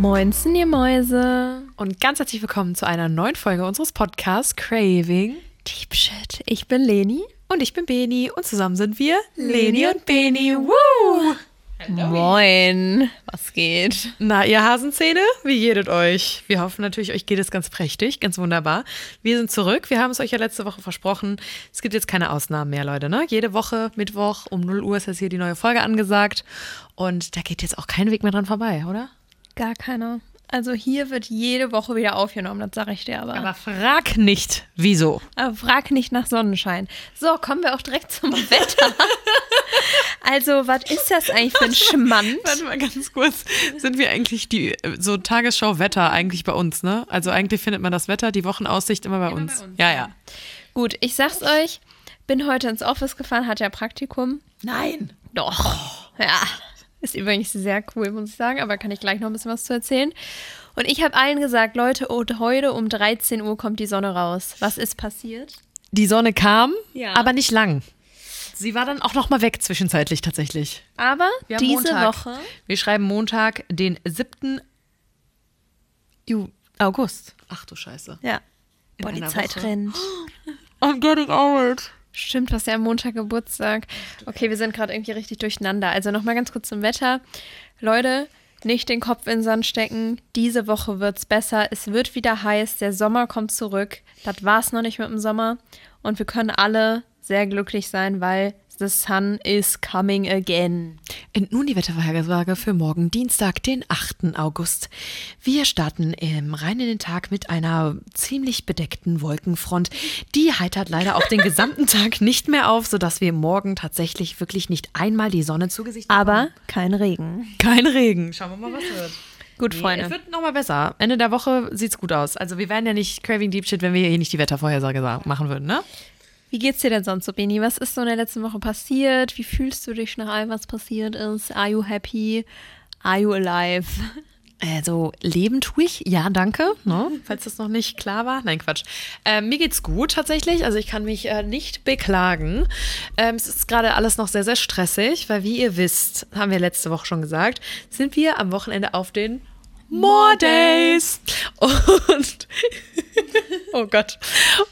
Moinsen, ihr Mäuse. Und ganz herzlich willkommen zu einer neuen Folge unseres Podcasts Craving Deep Shit. Ich bin Leni. Und ich bin Beni und zusammen sind wir Leni und Beni. Woo! Moin. Was geht? Na, ihr Hasenzähne, wie geht es euch? Wir hoffen natürlich, euch geht es ganz prächtig, ganz wunderbar. Wir sind zurück. Wir haben es euch ja letzte Woche versprochen. Es gibt jetzt keine Ausnahmen mehr, Leute. Ne? Jede Woche, Mittwoch um 0 Uhr ist jetzt hier die neue Folge angesagt. Und da geht jetzt auch kein Weg mehr dran vorbei, oder? Gar keiner. Also hier wird jede Woche wieder aufgenommen, das sage ich dir aber. Aber frag nicht, wieso. Aber frag nicht nach Sonnenschein. So, kommen wir auch direkt zum Wetter. also, was ist das eigentlich für ein Schmand? Warte mal ganz kurz. Sind wir eigentlich die so Tagesschau-Wetter eigentlich bei uns, ne? Also eigentlich findet man das Wetter, die Wochenaussicht immer bei, Immer uns. bei uns, Ja, ja. ja. Gut, ich sag's euch, bin heute ins Office gefahren, hatte ja Praktikum. Nein. Doch. Ja. Ist übrigens sehr cool, muss ich sagen, aber kann ich gleich noch ein bisschen was zu erzählen. Und ich habe allen gesagt, Leute, und heute um 13 Uhr kommt die Sonne raus. Was ist passiert? Die Sonne kam, Ja. aber nicht lang. Sie war dann auch noch mal weg zwischenzeitlich tatsächlich. Aber diese Montag. Woche, Wir schreiben Montag, den 7. Ju August. Ach du Scheiße. ja, In boah, die Zeit Woche. rennt. I'm getting old. Stimmt, was ja am Montag Geburtstag. Okay, wir sind gerade irgendwie richtig durcheinander. Also nochmal ganz kurz zum Wetter. Leute, nicht den Kopf in den Sand stecken. Diese Woche wird's besser. Es wird wieder heiß. Der Sommer kommt zurück. Das war's noch nicht mit dem Sommer. Und wir können alle sehr glücklich sein, weil the sun is coming again. Und nun die Wettervorhersage für morgen, Dienstag, den 8. August. Wir starten ähm, rein in den Tag mit einer ziemlich bedeckten Wolkenfront. Die heitert leider auch den gesamten Tag nicht mehr auf, sodass wir morgen tatsächlich wirklich nicht einmal die Sonne zu Gesicht Aber kein Regen. Kein Regen. Schauen wir mal, was wird. Gut, Nee, Freunde. es wird nochmal besser. Ende der Woche sieht's gut aus. Also wir wären ja nicht Craving Deep Shit, wenn wir hier nicht die Wettervorhersage sa- machen würden, ne? Wie geht's dir denn sonst so, Beni? Was ist so in der letzten Woche passiert? Wie fühlst du dich nach allem, was passiert ist? Are you happy? Are you alive? Also leben tue ich, ja, danke. Ne? Falls das noch nicht klar war. Nein, Quatsch. Ähm, mir geht's gut tatsächlich. Also ich kann mich äh, nicht beklagen. Ähm, es ist gerade alles noch sehr, sehr stressig, weil wie ihr wisst, haben wir letzte Woche schon gesagt, sind wir am Wochenende auf den More Days. Und oh Gott.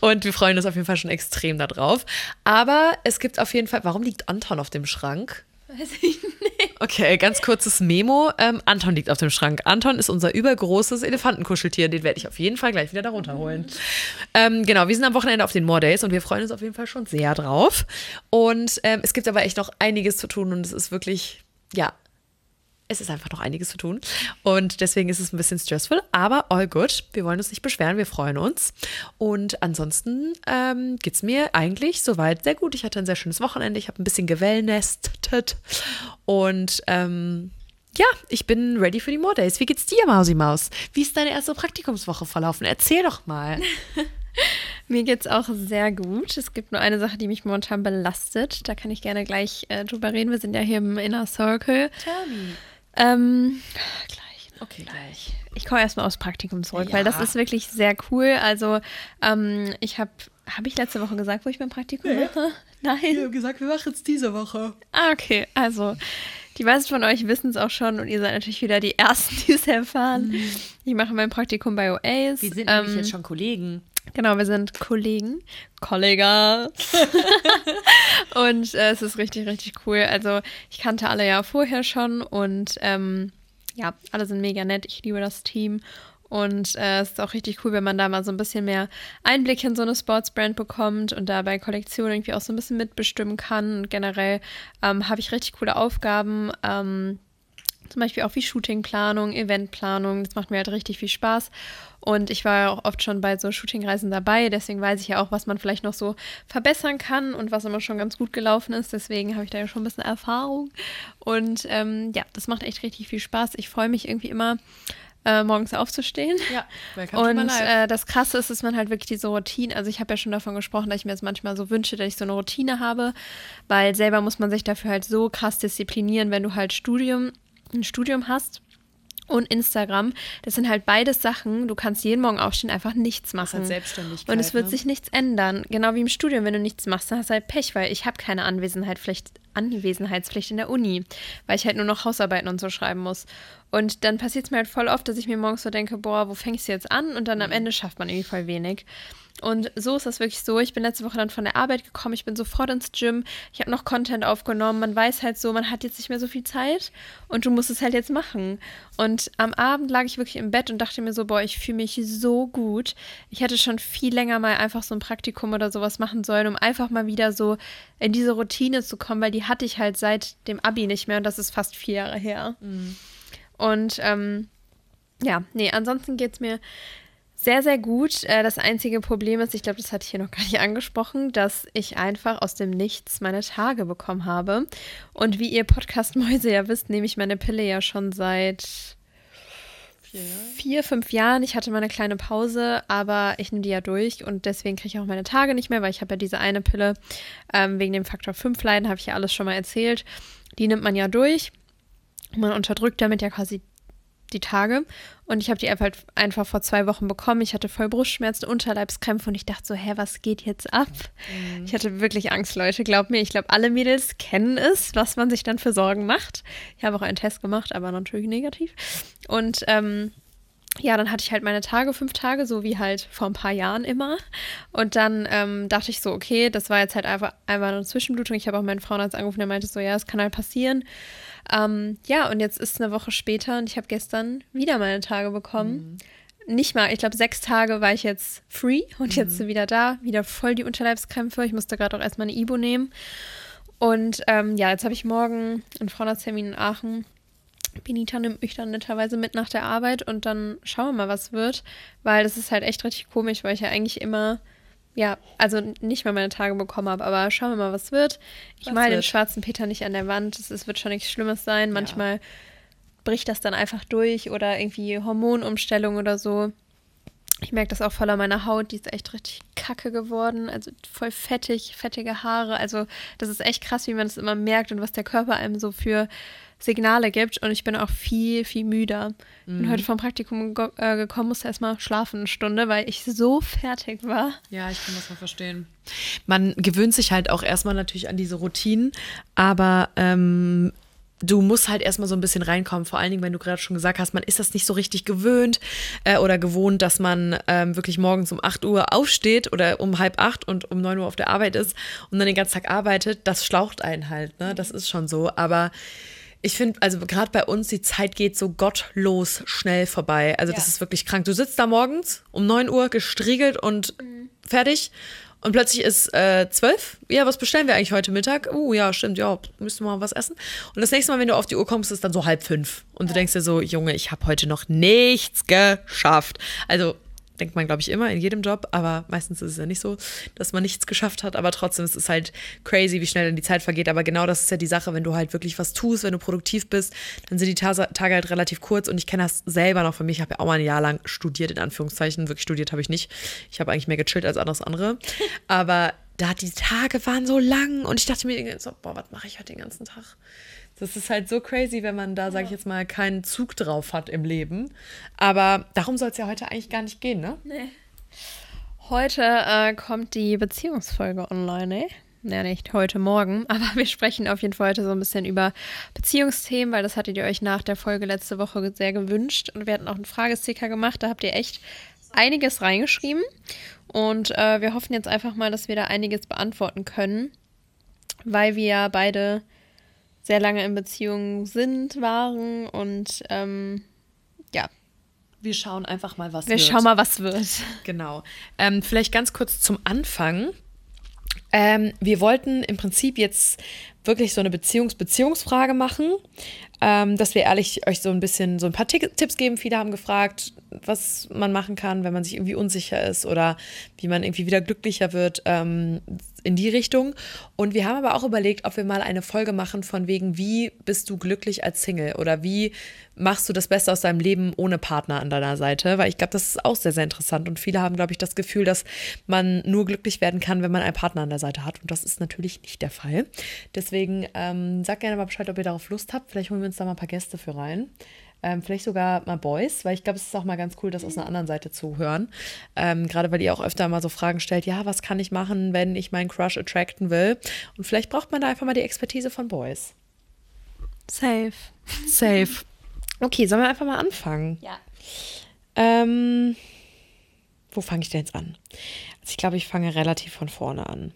Und wir freuen uns auf jeden Fall schon extrem darauf. Aber es gibt auf jeden Fall. Warum liegt Anton auf dem Schrank? Weiß ich nicht. Okay, ganz kurzes Memo. Ähm, Anton liegt auf dem Schrank. Anton ist unser übergroßes Elefantenkuscheltier. Den werde ich auf jeden Fall gleich wieder darunter holen. Ähm, genau, wir sind am Wochenende auf den More Days und wir freuen uns auf jeden Fall schon sehr drauf. Und ähm, es gibt aber echt noch einiges zu tun und es ist wirklich, ja, es ist einfach noch einiges zu tun. Und deswegen ist es ein bisschen stressful, aber all good. Wir wollen uns nicht beschweren, wir freuen uns. Und ansonsten ähm, geht es mir eigentlich soweit sehr gut. Ich hatte ein sehr schönes Wochenende. Ich habe ein bisschen gewellnestet. Und ähm, ja, ich bin ready für die More Days. Wie geht's dir, Mausi Maus? Wie ist deine erste Praktikumswoche verlaufen? Erzähl doch mal. Mir geht's auch sehr gut. Es gibt nur eine Sache, die mich momentan belastet. Da kann ich gerne gleich äh, drüber reden. Wir sind ja hier im Inner Circle. Tell me. Ähm, gleich. Okay, gleich. Ich komme erstmal aufs Praktikum zurück, Ja. weil das ist wirklich sehr cool. Also, ähm, ich habe, habe ich letzte Woche gesagt, wo ich mein Praktikum mache? Nein. haben gesagt, wir machen es diese Woche. Ah, okay. Also, die meisten von euch wissen es auch schon und ihr seid natürlich wieder die Ersten, die es erfahren. Ich mache mein Praktikum bei OAs. Wir sind Ähm, nämlich jetzt schon Kollegen. Genau, wir sind Kollegen. Kollega. und äh, es ist richtig, richtig cool. Also, ich kannte alle ja vorher schon und ähm, ja, alle sind mega nett. Ich liebe das Team. Und äh, es ist auch richtig cool, wenn man da mal so ein bisschen mehr Einblick in so eine Sportsbrand bekommt und da bei Kollektionen irgendwie auch so ein bisschen mitbestimmen kann. Und generell ähm, habe ich richtig coole Aufgaben. Ähm, zum Beispiel auch wie Shootingplanung, Eventplanung. Das macht mir halt richtig viel Spaß. Und ich war ja auch oft schon bei so Shootingreisen dabei. Deswegen weiß ich ja auch, was man vielleicht noch so verbessern kann und was immer schon ganz gut gelaufen ist. Deswegen habe ich da ja schon ein bisschen Erfahrung. Und ähm, ja, das macht echt richtig viel Spaß. Ich freue mich irgendwie immer, äh, morgens aufzustehen. Ja, Und äh, das Krasse ist, dass man halt wirklich diese Routine, also ich habe ja schon davon gesprochen, dass ich mir das manchmal so wünsche, dass ich so eine Routine habe, weil selber muss man sich dafür halt so krass disziplinieren, wenn du halt Studium, ein Studium hast und Instagram. Das sind halt beides Sachen, du kannst jeden Morgen aufstehen, einfach nichts machen. halt Selbstständigkeit, Und es wird ne? sich nichts ändern. Genau wie im Studium, wenn du nichts machst, dann hast du halt Pech, weil ich habe keine Anwesenheitspflicht, Anwesenheitspflicht in der Uni, weil ich halt nur noch Hausarbeiten und so schreiben muss. Und dann passiert es mir halt voll oft, dass ich mir morgens so denke, boah, wo fängst du jetzt an? Und dann am mhm. Ende schafft man irgendwie voll wenig. Und so ist das wirklich so. Ich bin letzte Woche dann von der Arbeit gekommen, ich bin sofort ins Gym, ich habe noch Content aufgenommen. Man weiß halt so, man hat jetzt nicht mehr so viel Zeit und du musst es halt jetzt machen. Und am Abend lag ich wirklich im Bett und dachte mir so, boah, ich fühle mich so gut. Ich hätte schon viel länger mal einfach so ein Praktikum oder sowas machen sollen, um einfach mal wieder so in diese Routine zu kommen, weil die hatte ich halt seit dem Abi nicht mehr und das ist fast vier Jahre her. Mhm. Und ähm, ja, nee, ansonsten geht es mir sehr, sehr gut. Äh, das einzige Problem ist, ich glaube, das hatte ich hier noch gar nicht angesprochen, dass ich einfach aus dem Nichts meine Tage bekommen habe. Und wie ihr Podcast-Mäuse ja wisst, nehme ich meine Pille ja schon seit vier, vier, fünf Jahren. Ich hatte mal eine kleine Pause, aber ich nehme die ja durch und deswegen kriege ich auch meine Tage nicht mehr, weil ich habe ja diese eine Pille ähm, wegen dem Faktor 5 Leiden, habe ich ja alles schon mal erzählt. Die nimmt man ja durch. Man unterdrückt damit ja quasi die Tage. Und ich habe die App halt einfach vor zwei Wochen bekommen. Ich hatte voll Brustschmerzen, Unterleibskrämpfe und ich dachte so, hä, was geht jetzt ab? Mhm. Ich hatte wirklich Angst, Leute. Glaubt mir, ich glaube, alle Mädels kennen es, was man sich dann für Sorgen macht. Ich habe auch einen Test gemacht, aber natürlich negativ. Und ähm, ja, dann hatte ich halt meine Tage, fünf Tage, so wie halt vor ein paar Jahren immer. Und dann ähm, dachte ich so, okay, das war jetzt halt einfach, einfach eine Zwischenblutung. Ich habe auch meinen Frauenarzt angerufen, der meinte so, ja, es kann halt passieren. Ähm, ja, und jetzt ist es eine Woche später und ich habe gestern wieder meine Tage bekommen. Mhm. Nicht mal, ich glaube, sechs Tage war ich jetzt free und mhm. jetzt wieder da, wieder voll die Unterleibskrämpfe. Ich musste gerade auch erstmal eine Ibo nehmen. Und ähm, ja, jetzt habe ich morgen einen Frauenarzttermin in Aachen. Benita nimmt mich dann netterweise mit nach der Arbeit und dann schauen wir mal, was wird. Weil das ist halt echt richtig komisch, weil ich ja eigentlich immer ja, also nicht mal meine Tage bekommen habe, aber schauen wir mal, was wird. Ich male den schwarzen Peter nicht an der Wand. Es wird schon nichts Schlimmes sein. Manchmal ja. bricht das dann einfach durch oder irgendwie Hormonumstellung oder so. Ich merke das auch voll an meiner Haut. Die ist echt richtig kacke geworden. Also voll fettig, fettige Haare. Also das ist echt krass, wie man es immer merkt und was der Körper einem so für Signale gibt und ich bin auch viel, viel müder. Mhm. Bin heute vom Praktikum ge äh, gekommen, musste erstmal schlafen eine Stunde, weil ich so fertig war. Ja, ich kann das mal verstehen. Man gewöhnt sich halt auch erstmal natürlich an diese Routinen, aber ähm, du musst halt erstmal so ein bisschen reinkommen. Vor allen Dingen, wenn du gerade schon gesagt hast, man ist das nicht so richtig gewöhnt äh, oder gewohnt, dass man ähm, wirklich morgens um 8 Uhr aufsteht oder um halb acht und um 9 Uhr auf der Arbeit ist und dann den ganzen Tag arbeitet. Das schlaucht einen halt, ne? Das ist schon so. Aber ich finde, also gerade bei uns, die Zeit geht so gottlos schnell vorbei. Also ja. das ist wirklich krank. Du sitzt da morgens um 9 Uhr gestriegelt und mhm. fertig. Und plötzlich ist äh, 12. Ja, was bestellen wir eigentlich heute Mittag? Oh, uh, ja, stimmt, ja, müssen wir mal was essen. Und das nächste Mal, wenn du auf die Uhr kommst, ist dann so halb fünf. Und ja. du denkst dir so, Junge, ich habe heute noch nichts geschafft. Also denkt man, glaube ich, immer in jedem Job, aber meistens ist es ja nicht so, dass man nichts geschafft hat. Aber trotzdem ist es halt crazy, wie schnell dann die Zeit vergeht. Aber genau das ist ja die Sache, wenn du halt wirklich was tust, wenn du produktiv bist, dann sind die Tage halt relativ kurz. Und ich kenne das selber noch von mir. Ich habe ja auch mal ein Jahr lang studiert, in Anführungszeichen. Wirklich studiert habe ich nicht. Ich habe eigentlich mehr gechillt als alles andere. Aber da die Tage waren so lang und ich dachte mir so, boah, was mache ich heute den ganzen Tag? Das ist halt so crazy, wenn man da, sage ich jetzt mal, keinen Zug drauf hat im Leben. Aber darum soll es ja heute eigentlich gar nicht gehen, ne? Nee. Heute äh, kommt die Beziehungsfolge online, ne? Ja, nicht heute Morgen, aber wir sprechen auf jeden Fall heute so ein bisschen über Beziehungsthemen, weil das hattet ihr euch nach der Folge letzte Woche sehr gewünscht. Und wir hatten auch einen Fragesticker gemacht, da habt ihr echt einiges reingeschrieben. Und äh, wir hoffen jetzt einfach mal, dass wir da einiges beantworten können, weil wir ja beide sehr lange in Beziehungen sind, waren und ähm, ja. Wir schauen einfach mal, was Wir wird. Wir schauen mal, was wird. Genau. Ähm, vielleicht ganz kurz zum Anfang. Ähm, wir wollten im Prinzip jetzt wirklich so eine Beziehungs-Beziehungsfrage machen, ähm, dass wir ehrlich euch so ein bisschen so ein paar Tipps geben. Viele haben gefragt, was man machen kann, wenn man sich irgendwie unsicher ist oder wie man irgendwie wieder glücklicher wird ähm, in die Richtung. Und wir haben aber auch überlegt, ob wir mal eine Folge machen von wegen, wie bist du glücklich als Single oder wie machst du das Beste aus deinem Leben ohne Partner an deiner Seite? Weil ich glaube, das ist auch sehr, sehr interessant. Und viele haben, glaube ich, das Gefühl, dass man nur glücklich werden kann, wenn man einen Partner an der Seite hat. Und das ist natürlich nicht der Fall. Deswegen ähm, sagt gerne mal Bescheid, ob ihr darauf Lust habt. Vielleicht holen wir uns da mal ein paar Gäste für rein. Ähm, vielleicht sogar mal Boys, weil ich glaube, es ist auch mal ganz cool, das aus einer anderen Seite zu hören. Ähm, Gerade weil ihr auch öfter mal so Fragen stellt, ja, was kann ich machen, wenn ich meinen Crush attracten will? Und vielleicht braucht man da einfach mal die Expertise von Boys. Safe. Safe. Okay, sollen wir einfach mal anfangen? Ja. Ähm, wo fange ich denn jetzt an? Also ich glaube, ich fange relativ von vorne an.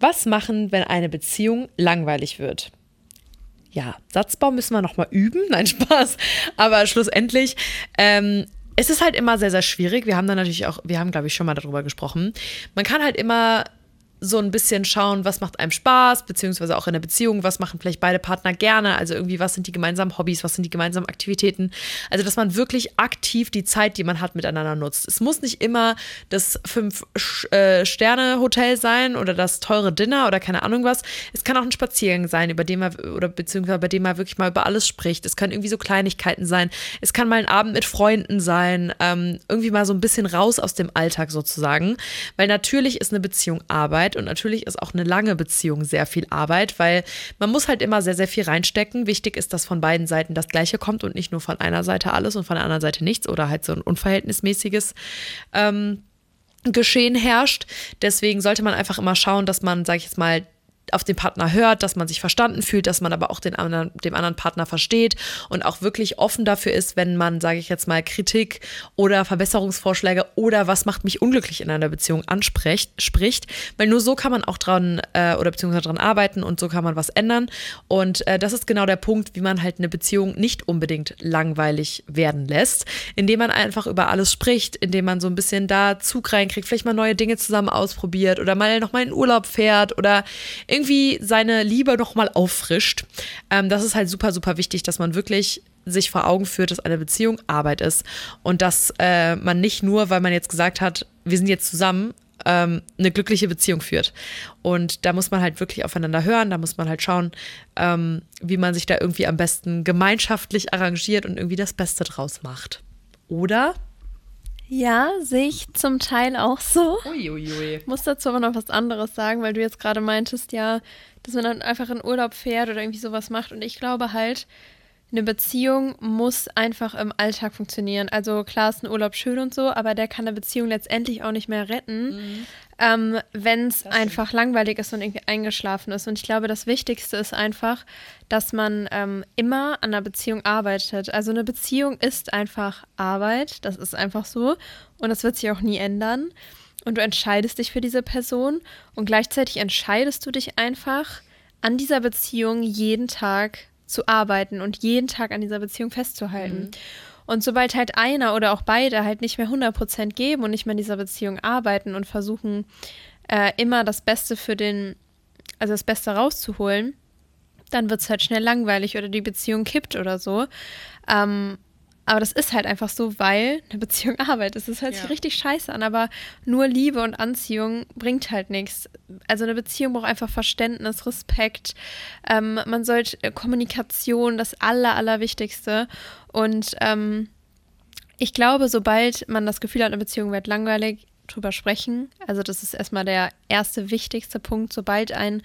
Was machen, wenn eine Beziehung langweilig wird? Ja, Satzbau müssen wir noch mal üben. Nein, Spaß. Aber schlussendlich, ähm, es ist halt immer sehr, sehr schwierig. Wir haben da natürlich auch, wir haben, glaube ich, schon mal darüber gesprochen. Man kann halt immer so ein bisschen schauen, was macht einem Spaß, beziehungsweise auch in der Beziehung, was machen vielleicht beide Partner gerne, also irgendwie, was sind die gemeinsamen Hobbys, was sind die gemeinsamen Aktivitäten. Also, dass man wirklich aktiv die Zeit, die man hat, miteinander nutzt. Es muss nicht immer das Fünf-Sterne-Hotel sein oder das teure Dinner oder keine Ahnung was. Es kann auch ein Spaziergang sein, über den man, oder beziehungsweise bei dem man wirklich mal über alles spricht. Es können irgendwie so Kleinigkeiten sein. Es kann mal ein Abend mit Freunden sein, ähm, irgendwie mal so ein bisschen raus aus dem Alltag sozusagen. Weil natürlich ist eine Beziehung Arbeit und natürlich ist auch eine lange Beziehung sehr viel Arbeit, weil man muss halt immer sehr, sehr viel reinstecken. Wichtig ist, dass von beiden Seiten das Gleiche kommt und nicht nur von einer Seite alles und von der anderen Seite nichts oder halt so ein unverhältnismäßiges. Ähm, Geschehen herrscht. Deswegen sollte man einfach immer schauen, dass man, sag ich jetzt mal, auf den Partner hört, dass man sich verstanden fühlt, dass man aber auch den anderen, dem anderen Partner versteht und auch wirklich offen dafür ist, wenn man, sage ich jetzt mal, Kritik oder Verbesserungsvorschläge oder was macht mich unglücklich in einer Beziehung anspricht, spricht, weil nur so kann man auch dran äh, oder beziehungsweise dran arbeiten und so kann man was ändern. Und äh, das ist genau der Punkt, wie man halt eine Beziehung nicht unbedingt langweilig werden lässt, indem man einfach über alles spricht, indem man so ein bisschen da Zug reinkriegt, vielleicht mal neue Dinge zusammen ausprobiert oder mal nochmal in Urlaub fährt oder irgendwie seine Liebe nochmal auffrischt. Ähm, das ist halt super, super wichtig, dass man wirklich sich vor Augen führt, dass eine Beziehung Arbeit ist und dass äh, man nicht nur, weil man jetzt gesagt hat, wir sind jetzt zusammen, ähm, eine glückliche Beziehung führt. Und da muss man halt wirklich aufeinander hören, da muss man halt schauen, ähm, wie man sich da irgendwie am besten gemeinschaftlich arrangiert und irgendwie das Beste draus macht. Oder? Ja, sehe ich zum Teil auch so. Uiuiui. Muss dazu aber noch was anderes sagen, weil du jetzt gerade meintest, ja, dass man dann einfach in Urlaub fährt oder irgendwie sowas macht. Und ich glaube halt, eine Beziehung muss einfach im Alltag funktionieren. Also klar ist ein Urlaub schön und so, aber der kann eine Beziehung letztendlich auch nicht mehr retten, mhm. ähm, wenn es einfach langweilig ist und irgendwie eingeschlafen ist. Und ich glaube, das Wichtigste ist einfach, dass man ähm, immer an einer Beziehung arbeitet. Also eine Beziehung ist einfach Arbeit, das ist einfach so und das wird sich auch nie ändern. Und du entscheidest dich für diese Person und gleichzeitig entscheidest du dich einfach an dieser Beziehung jeden Tag zu arbeiten und jeden Tag an dieser Beziehung festzuhalten. Mhm. Und sobald halt einer oder auch beide halt nicht mehr 100% geben und nicht mehr in dieser Beziehung arbeiten und versuchen, äh, immer das Beste für den, also das Beste rauszuholen, dann wird es halt schnell langweilig oder die Beziehung kippt oder so. Ähm, aber das ist halt einfach so, weil eine Beziehung Arbeit ist. Das hört ja. sich richtig scheiße an, aber nur Liebe und Anziehung bringt halt nichts. Also eine Beziehung braucht einfach Verständnis, Respekt. Ähm, man sollte äh, Kommunikation, das Aller, Allerwichtigste. Und ähm, ich glaube, sobald man das Gefühl hat, eine Beziehung wird langweilig, drüber sprechen. Also das ist erstmal der erste wichtigste Punkt. Sobald ein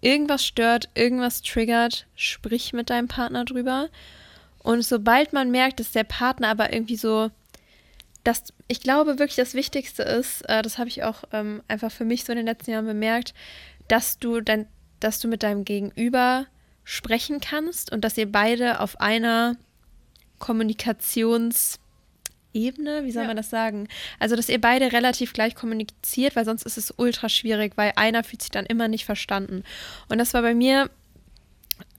irgendwas stört, irgendwas triggert, sprich mit deinem Partner drüber. Und sobald man merkt, dass der Partner aber irgendwie so, dass ich glaube wirklich das Wichtigste ist, äh, das habe ich auch ähm, einfach für mich so in den letzten Jahren bemerkt, dass du dann, dass du mit deinem Gegenüber sprechen kannst und dass ihr beide auf einer Kommunikationsebene, wie soll ja. man das sagen? Also, dass ihr beide relativ gleich kommuniziert, weil sonst ist es ultra schwierig, weil einer fühlt sich dann immer nicht verstanden. Und das war bei mir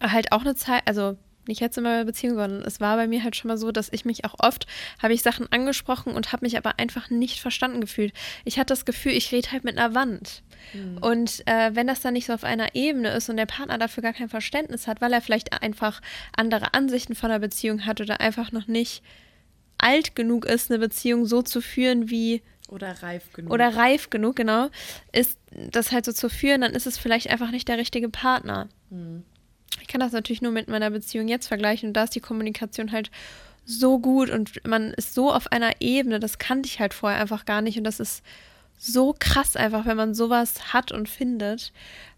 halt auch eine Zeit, also nicht jetzt in meiner Beziehung, sondern es war bei mir halt schon mal so, dass ich mich auch oft, habe ich Sachen angesprochen und habe mich aber einfach nicht verstanden gefühlt. Ich hatte das Gefühl, ich rede halt mit einer Wand. Mhm. Und äh, wenn das dann nicht so auf einer Ebene ist und der Partner dafür gar kein Verständnis hat, weil er vielleicht einfach andere Ansichten von der Beziehung hat oder einfach noch nicht alt genug ist, eine Beziehung so zu führen, wie oder reif genug. Oder reif genug, genau. Ist das halt so zu führen, dann ist es vielleicht einfach nicht der richtige Partner. Mhm. Ich kann das natürlich nur mit meiner Beziehung jetzt vergleichen und da ist die Kommunikation halt so gut und man ist so auf einer Ebene, das kannte ich halt vorher einfach gar nicht und das ist so krass einfach, wenn man sowas hat und findet,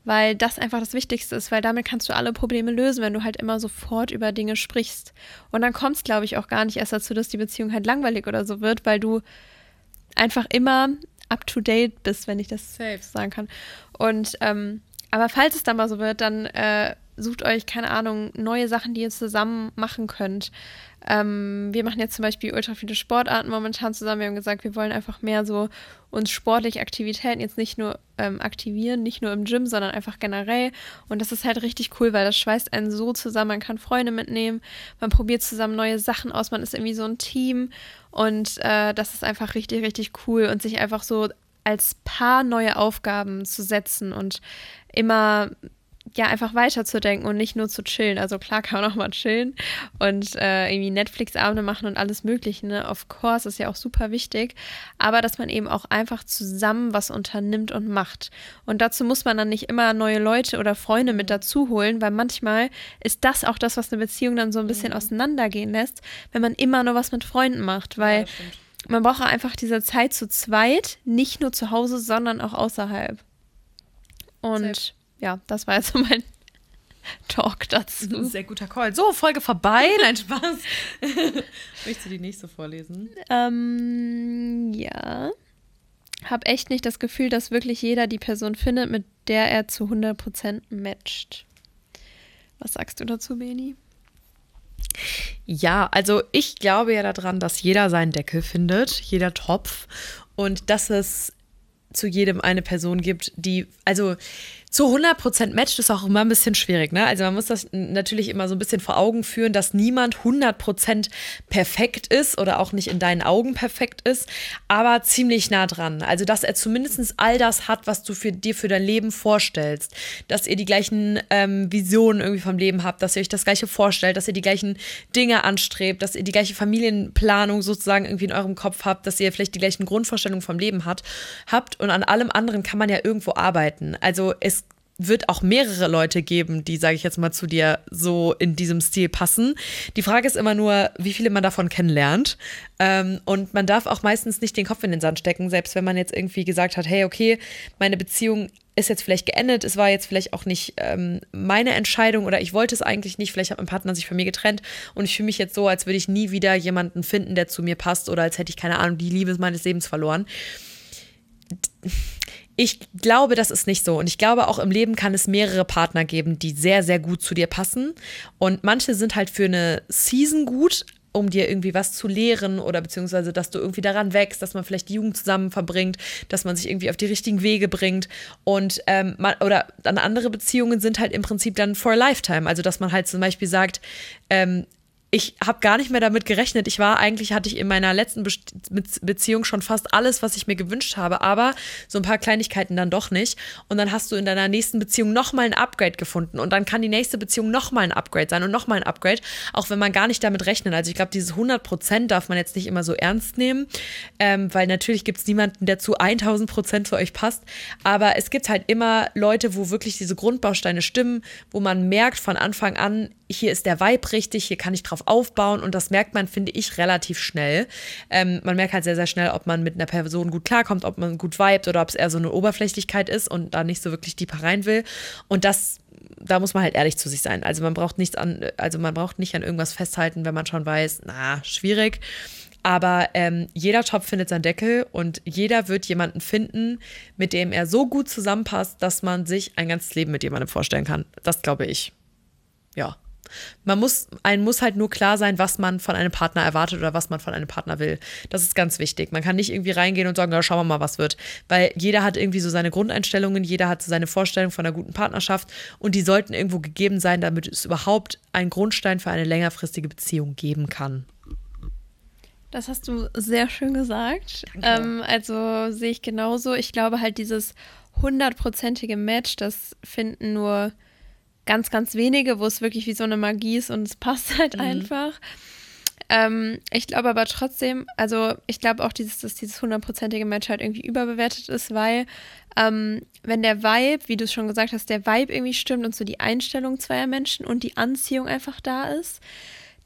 weil das einfach das Wichtigste ist, weil damit kannst du alle Probleme lösen, wenn du halt immer sofort über Dinge sprichst. Und dann kommt es, glaube ich, auch gar nicht erst dazu, dass die Beziehung halt langweilig oder so wird, weil du einfach immer up to date bist, wenn ich das Safe. sagen kann. Und ähm, aber falls es dann mal so wird, dann äh, sucht euch, keine Ahnung, neue Sachen, die ihr zusammen machen könnt. Ähm, wir machen jetzt zum Beispiel ultra viele Sportarten momentan zusammen. Wir haben gesagt, wir wollen einfach mehr so uns sportliche Aktivitäten jetzt nicht nur ähm, aktivieren, nicht nur im Gym, sondern einfach generell. Und das ist halt richtig cool, weil das schweißt einen so zusammen. Man kann Freunde mitnehmen, man probiert zusammen neue Sachen aus, man ist irgendwie so ein Team. Und äh, das ist einfach richtig, richtig cool und sich einfach so als Paar neue Aufgaben zu setzen und immer ja, einfach weiterzudenken und nicht nur zu chillen. Also klar kann man auch mal chillen und äh, irgendwie Netflix-Abende machen und alles Mögliche. Ne? Of course, ist ja auch super wichtig. Aber dass man eben auch einfach zusammen was unternimmt und macht. Und dazu muss man dann nicht immer neue Leute oder Freunde mit dazu holen, weil manchmal ist das auch das, was eine Beziehung dann so ein bisschen mhm. auseinandergehen lässt, wenn man immer nur was mit Freunden macht. Weil ja, man braucht einfach diese Zeit zu zweit, nicht nur zu Hause, sondern auch außerhalb. Und. Ja, das war jetzt so mein Talk dazu. Sehr guter Call. So, Folge vorbei. Nein, Spaß. Möchtest du die nächste vorlesen? Ähm, ja. Hab echt nicht das Gefühl, dass wirklich jeder die Person findet, mit der er zu 100% matcht. Was sagst du dazu, Beni? Ja, also ich glaube ja daran, dass jeder seinen Deckel findet, jeder Topf und dass es zu jedem eine Person gibt, die, also zu 100% matcht ist auch immer ein bisschen schwierig. Ne? Also man muss das natürlich immer so ein bisschen vor Augen führen, dass niemand 100% perfekt ist oder auch nicht in deinen Augen perfekt ist, aber ziemlich nah dran. Also dass er zumindest all das hat, was du für, dir für dein Leben vorstellst. Dass ihr die gleichen ähm, Visionen irgendwie vom Leben habt, dass ihr euch das gleiche vorstellt, dass ihr die gleichen Dinge anstrebt, dass ihr die gleiche Familienplanung sozusagen irgendwie in eurem Kopf habt, dass ihr vielleicht die gleichen Grundvorstellungen vom Leben hat, habt und an allem anderen kann man ja irgendwo arbeiten. Also es wird auch mehrere Leute geben, die, sage ich jetzt mal, zu dir so in diesem Stil passen. Die Frage ist immer nur, wie viele man davon kennenlernt. Ähm, und man darf auch meistens nicht den Kopf in den Sand stecken, selbst wenn man jetzt irgendwie gesagt hat, hey, okay, meine Beziehung ist jetzt vielleicht geendet, es war jetzt vielleicht auch nicht ähm, meine Entscheidung oder ich wollte es eigentlich nicht, vielleicht hat mein Partner sich von mir getrennt und ich fühle mich jetzt so, als würde ich nie wieder jemanden finden, der zu mir passt oder als hätte ich keine Ahnung, die Liebe meines Lebens verloren ich glaube, das ist nicht so. Und ich glaube, auch im Leben kann es mehrere Partner geben, die sehr, sehr gut zu dir passen. Und manche sind halt für eine Season gut, um dir irgendwie was zu lehren oder beziehungsweise, dass du irgendwie daran wächst, dass man vielleicht die Jugend zusammen verbringt, dass man sich irgendwie auf die richtigen Wege bringt. Und ähm, man, oder dann andere Beziehungen sind halt im Prinzip dann for a lifetime. Also, dass man halt zum Beispiel sagt, ähm, ich habe gar nicht mehr damit gerechnet. Ich war eigentlich, hatte ich in meiner letzten Be Beziehung schon fast alles, was ich mir gewünscht habe, aber so ein paar Kleinigkeiten dann doch nicht. Und dann hast du in deiner nächsten Beziehung nochmal ein Upgrade gefunden. Und dann kann die nächste Beziehung nochmal ein Upgrade sein und nochmal ein Upgrade, auch wenn man gar nicht damit rechnet. Also ich glaube, dieses 100 Prozent darf man jetzt nicht immer so ernst nehmen, ähm, weil natürlich gibt es niemanden, der zu 1000 Prozent zu euch passt. Aber es gibt halt immer Leute, wo wirklich diese Grundbausteine stimmen, wo man merkt von Anfang an, hier ist der Vibe richtig, hier kann ich drauf aufbauen und das merkt man, finde ich, relativ schnell. Ähm, man merkt halt sehr, sehr schnell, ob man mit einer Person gut klarkommt, ob man gut vibet oder ob es eher so eine Oberflächlichkeit ist und da nicht so wirklich tiefer rein will. Und das da muss man halt ehrlich zu sich sein. Also man braucht nichts an, also man braucht nicht an irgendwas festhalten, wenn man schon weiß, na, schwierig. Aber ähm, jeder Topf findet seinen Deckel und jeder wird jemanden finden, mit dem er so gut zusammenpasst, dass man sich ein ganzes Leben mit jemandem vorstellen kann. Das glaube ich. Ja. Man muss, einem muss halt nur klar sein, was man von einem Partner erwartet oder was man von einem Partner will. Das ist ganz wichtig. Man kann nicht irgendwie reingehen und sagen, ja, schauen wir mal, was wird. Weil jeder hat irgendwie so seine Grundeinstellungen, jeder hat so seine Vorstellung von einer guten Partnerschaft und die sollten irgendwo gegeben sein, damit es überhaupt einen Grundstein für eine längerfristige Beziehung geben kann. Das hast du sehr schön gesagt. Ähm, also sehe ich genauso. Ich glaube halt, dieses hundertprozentige Match, das finden nur ganz, ganz wenige, wo es wirklich wie so eine Magie ist und es passt halt mhm. einfach. Ähm, ich glaube aber trotzdem, also ich glaube auch, dieses, dass dieses hundertprozentige Match halt irgendwie überbewertet ist, weil ähm, wenn der Vibe, wie du es schon gesagt hast, der Vibe irgendwie stimmt und so die Einstellung zweier Menschen und die Anziehung einfach da ist,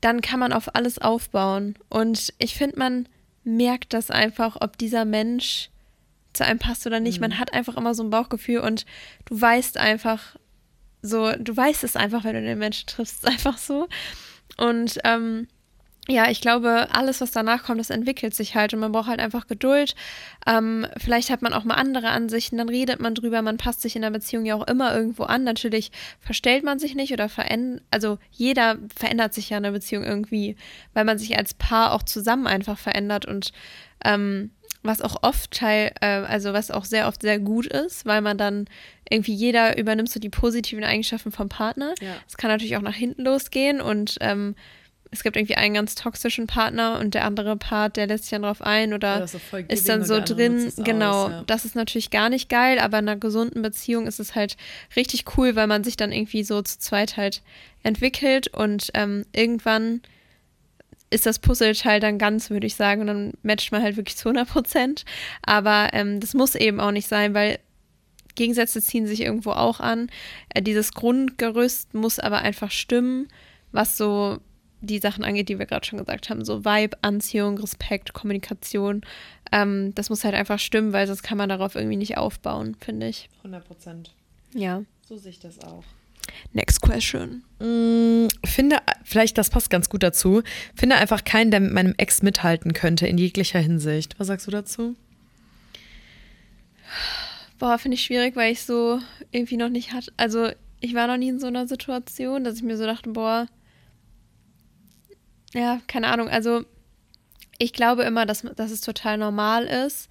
dann kann man auf alles aufbauen. Und ich finde, man merkt das einfach, ob dieser Mensch zu einem passt oder nicht. Mhm. Man hat einfach immer so ein Bauchgefühl und du weißt einfach, so, du weißt es einfach, wenn du den Menschen triffst, einfach so. Und ähm, ja, ich glaube, alles, was danach kommt, das entwickelt sich halt und man braucht halt einfach Geduld. Ähm, vielleicht hat man auch mal andere Ansichten, dann redet man drüber, man passt sich in der Beziehung ja auch immer irgendwo an. Natürlich verstellt man sich nicht oder verändert, also jeder verändert sich ja in der Beziehung irgendwie, weil man sich als Paar auch zusammen einfach verändert und ähm, was auch oft Teil, äh, also was auch sehr oft sehr gut ist, weil man dann irgendwie jeder übernimmt so die positiven Eigenschaften vom Partner. Es ja. kann natürlich auch nach hinten losgehen und ähm, es gibt irgendwie einen ganz toxischen Partner und der andere Part, der lässt sich dann drauf ein oder ist, ist, dann so drin. Genau, aus, ja. das ist natürlich gar nicht geil, aber in einer gesunden Beziehung ist es halt richtig cool, weil man sich dann irgendwie so zu zweit halt entwickelt und ähm, irgendwann ist das Puzzleteil dann ganz, würde ich sagen, und dann matcht man halt wirklich zu 100 Prozent. Aber ähm, das muss eben auch nicht sein, weil Gegensätze ziehen sich irgendwo auch an. Äh, dieses Grundgerüst muss aber einfach stimmen, was so die Sachen angeht, die wir gerade schon gesagt haben. So Vibe, Anziehung, Respekt, Kommunikation. Ähm, das muss halt einfach stimmen, weil sonst kann man darauf irgendwie nicht aufbauen, finde ich. 100 Prozent. Ja. So sehe ich das auch. Next question. Mm, finde, vielleicht das passt ganz gut dazu. Finde einfach keinen, der mit meinem Ex mithalten könnte in jeglicher Hinsicht. Was sagst du dazu? Boah, finde ich schwierig, weil ich so irgendwie noch nicht hatte. Also, ich war noch nie in so einer Situation, dass ich mir so dachte, boah, ja, keine Ahnung. Also, ich glaube immer, dass, dass es total normal ist,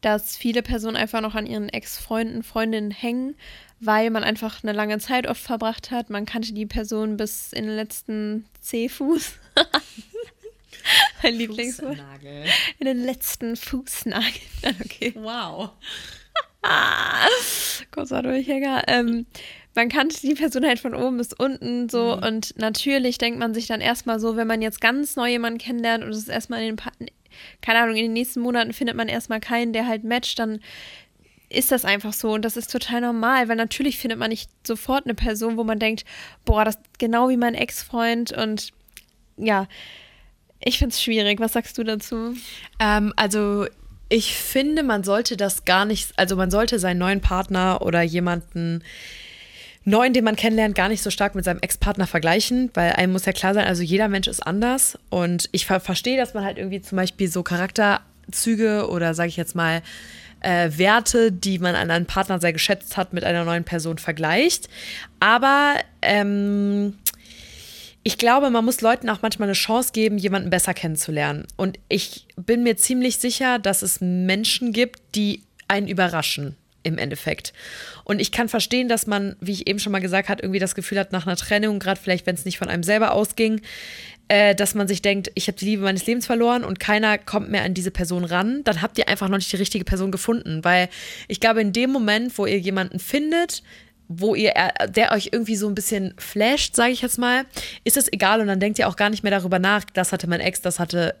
dass viele Personen einfach noch an ihren Ex-Freunden, Freundinnen hängen weil man einfach eine lange Zeit oft verbracht hat. Man kannte die Person bis in den letzten C-Fuß. mein Lieblingswort. In den letzten Fußnagel. Okay. Wow. Kurzer Durchhänger. Ähm, man kannte die Person halt von oben bis unten so mhm. und natürlich denkt man sich dann erstmal so, wenn man jetzt ganz neu jemanden kennenlernt und es ist erstmal in den, keine Ahnung, in den nächsten Monaten findet man erstmal keinen, der halt matcht, dann ist das einfach so und das ist total normal, weil natürlich findet man nicht sofort eine Person, wo man denkt, boah, das ist genau wie mein Ex-Freund und ja, ich finde es schwierig. Was sagst du dazu? Ähm, also ich finde, man sollte das gar nicht, also man sollte seinen neuen Partner oder jemanden neuen, den man kennenlernt, gar nicht so stark mit seinem Ex-Partner vergleichen, weil einem muss ja klar sein, also jeder Mensch ist anders und ich ver verstehe, dass man halt irgendwie zum Beispiel so Charakterzüge oder sage ich jetzt mal äh, Werte, die man an einen Partner sehr geschätzt hat, mit einer neuen Person vergleicht. Aber ähm, ich glaube, man muss Leuten auch manchmal eine Chance geben, jemanden besser kennenzulernen. Und ich bin mir ziemlich sicher, dass es Menschen gibt, die einen überraschen im Endeffekt. Und ich kann verstehen, dass man, wie ich eben schon mal gesagt habe, irgendwie das Gefühl hat, nach einer Trennung, gerade vielleicht, wenn es nicht von einem selber ausging, äh, dass man sich denkt, ich habe die Liebe meines Lebens verloren und keiner kommt mehr an diese Person ran, dann habt ihr einfach noch nicht die richtige Person gefunden. Weil ich glaube, in dem Moment, wo ihr jemanden findet, wo ihr, äh, der euch irgendwie so ein bisschen flasht, sage ich jetzt mal, ist es egal und dann denkt ihr auch gar nicht mehr darüber nach, das hatte mein Ex, das hatte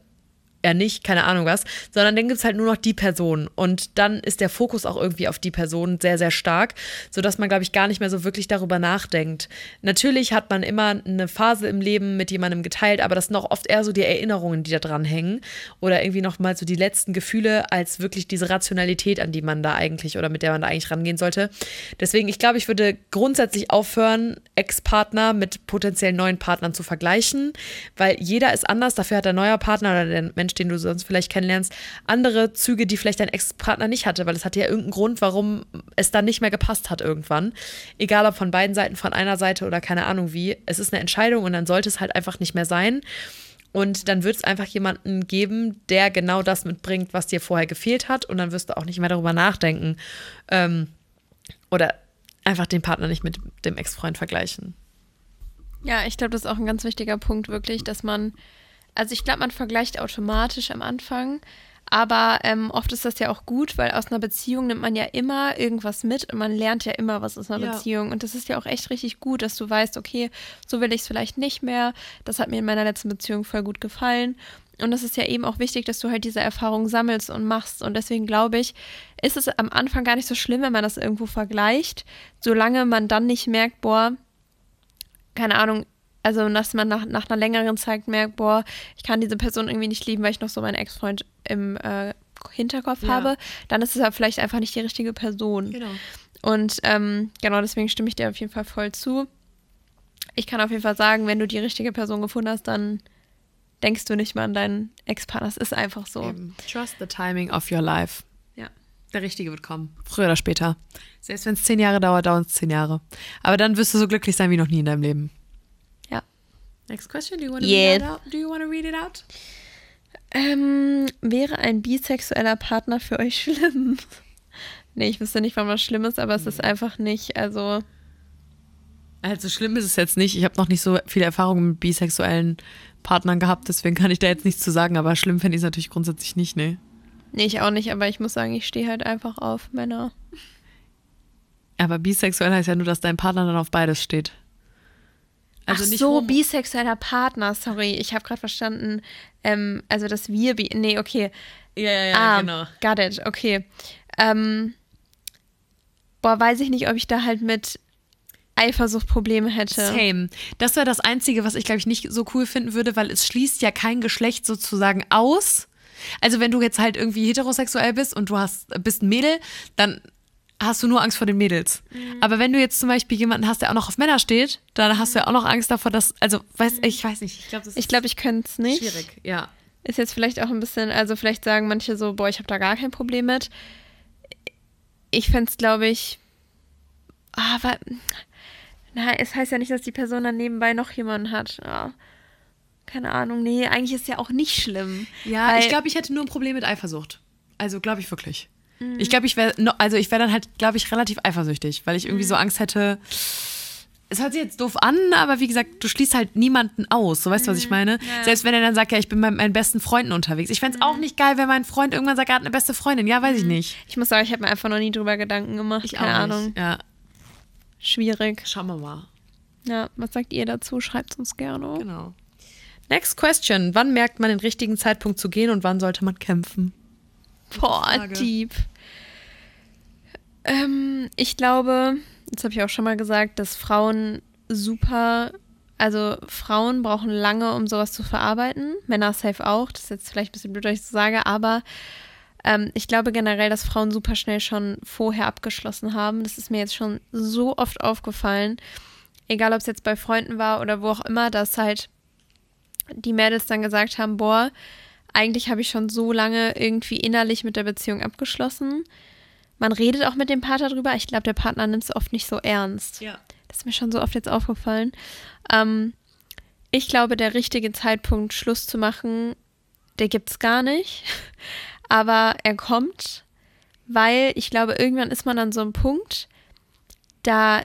er nicht, keine Ahnung was, sondern dann gibt es halt nur noch die Person. Und dann ist der Fokus auch irgendwie auf die Person sehr, sehr stark, sodass man, glaube ich, gar nicht mehr so wirklich darüber nachdenkt. Natürlich hat man immer eine Phase im Leben mit jemandem geteilt, aber das sind auch oft eher so die Erinnerungen, die da dran hängen. Oder irgendwie nochmal so die letzten Gefühle, als wirklich diese Rationalität, an die man da eigentlich oder mit der man da eigentlich rangehen sollte. Deswegen, ich glaube, ich würde grundsätzlich aufhören, Ex-Partner mit potenziell neuen Partnern zu vergleichen, weil jeder ist anders. Dafür hat der neue Partner oder der Mensch, den du sonst vielleicht kennenlernst, andere Züge, die vielleicht dein Ex-Partner nicht hatte, weil es hatte ja irgendeinen Grund, warum es dann nicht mehr gepasst hat irgendwann. Egal ob von beiden Seiten, von einer Seite oder keine Ahnung wie. Es ist eine Entscheidung und dann sollte es halt einfach nicht mehr sein. Und dann wird es einfach jemanden geben, der genau das mitbringt, was dir vorher gefehlt hat. Und dann wirst du auch nicht mehr darüber nachdenken. Ähm, oder einfach den Partner nicht mit dem Ex-Freund vergleichen. Ja, ich glaube, das ist auch ein ganz wichtiger Punkt, wirklich, dass man also ich glaube, man vergleicht automatisch am Anfang, aber ähm, oft ist das ja auch gut, weil aus einer Beziehung nimmt man ja immer irgendwas mit und man lernt ja immer was aus einer ja. Beziehung. Und das ist ja auch echt richtig gut, dass du weißt, okay, so will ich es vielleicht nicht mehr. Das hat mir in meiner letzten Beziehung voll gut gefallen. Und das ist ja eben auch wichtig, dass du halt diese Erfahrung sammelst und machst. Und deswegen glaube ich, ist es am Anfang gar nicht so schlimm, wenn man das irgendwo vergleicht, solange man dann nicht merkt, boah, keine Ahnung, also, dass man nach, nach einer längeren Zeit merkt, boah, ich kann diese Person irgendwie nicht lieben, weil ich noch so meinen Ex-Freund im äh, Hinterkopf Ja. habe, dann ist es ja vielleicht einfach nicht die richtige Person. Genau. Und ähm, genau deswegen stimme ich dir auf jeden Fall voll zu. Ich kann auf jeden Fall sagen, wenn du die richtige Person gefunden hast, dann denkst du nicht mal an deinen Ex-Partner. Es ist einfach so. Eben. Trust the timing of your life. Ja. Der Richtige wird kommen. Früher oder später. Selbst wenn es zehn Jahre dauert, dauert es zehn Jahre. Aber dann wirst du so glücklich sein wie noch nie in deinem Leben. Next question. Do you want to Yes. read it out? Do you want to read it out? Ähm, wäre ein bisexueller Partner für euch schlimm? nee, ich wüsste nicht, wann was schlimm ist, aber es ist einfach nicht, also Also schlimm ist es jetzt nicht. Ich habe noch nicht so viele Erfahrungen mit bisexuellen Partnern gehabt, deswegen kann ich da jetzt nichts zu sagen. Aber schlimm fände ich es natürlich grundsätzlich nicht, ne? nee, ich auch nicht, aber ich muss sagen, ich stehe halt einfach auf Männer. Aber bisexuell heißt ja nur, dass dein Partner dann auf beides steht. Also Ach nicht so, homo- bisexueller Partner, sorry, ich habe gerade verstanden, ähm, also dass wir, bi nee, okay, Ja, ja, ja, ah, genau. got it, okay. Ähm, boah, weiß ich nicht, ob ich da halt mit Eifersucht Probleme hätte. Same. Das wäre das Einzige, was ich, glaube ich, nicht so cool finden würde, weil es schließt ja kein Geschlecht sozusagen aus. Also wenn du jetzt halt irgendwie heterosexuell bist und du hast, bist ein Mädel, dann hast du nur Angst vor den Mädels. Aber wenn du jetzt zum Beispiel jemanden hast, der auch noch auf Männer steht, dann hast du ja auch noch Angst davor, dass, also, weiß, ich weiß nicht, ich glaube, das Ich glaube, ich könnte es nicht. schwierig. Ja. Ist jetzt vielleicht auch ein bisschen, also vielleicht sagen manche so, boah, ich habe da gar kein Problem mit. Ich fände es, glaube ich, aber, na, es heißt ja nicht, dass die Person dann nebenbei noch jemanden hat. Ja. Keine Ahnung, nee, eigentlich ist ja auch nicht schlimm. Ja, ich glaube, ich hätte nur ein Problem mit Eifersucht. Also glaube ich wirklich. Ich glaube, ich wäre, also ich wäre dann halt, glaube ich, relativ eifersüchtig, weil ich irgendwie so Angst hätte. Es hört sich jetzt doof an, aber wie gesagt, du schließt halt niemanden aus. So weißt du, was ich meine? Selbst wenn er dann sagt, ja, ich bin mit meinen besten Freunden unterwegs. Ich fände es auch nicht geil, wenn mein Freund irgendwann sagt, er hat eine beste Freundin. Ja, weiß ich nicht. Ich muss sagen, ich habe mir einfach noch nie drüber Gedanken gemacht. Keine Ahnung. Ja, Schwierig. schauen wir mal. Ja, was sagt ihr dazu? Schreibt uns gerne. Genau. Next question. Wann merkt man den richtigen Zeitpunkt zu gehen und wann sollte man kämpfen? Boah, deep. Ähm, ich glaube, das habe ich auch schon mal gesagt, dass Frauen super, also Frauen brauchen lange, um sowas zu verarbeiten. Männer safe auch. Das ist jetzt vielleicht ein bisschen blöd, dass ich so sage, aber ähm, ich glaube generell, dass Frauen super schnell schon vorher abgeschlossen haben. Das ist mir jetzt schon so oft aufgefallen. Egal, ob es jetzt bei Freunden war oder wo auch immer, dass halt die Mädels dann gesagt haben, boah, eigentlich habe ich schon so lange irgendwie innerlich mit der Beziehung abgeschlossen. Man redet auch mit dem Partner drüber. Ich glaube, der Partner nimmt es oft nicht so ernst. Ja. Das ist mir schon so oft jetzt aufgefallen. Ähm, ich glaube, der richtige Zeitpunkt, Schluss zu machen, der gibt es gar nicht. Aber er kommt, weil ich glaube, irgendwann ist man an so einem Punkt, da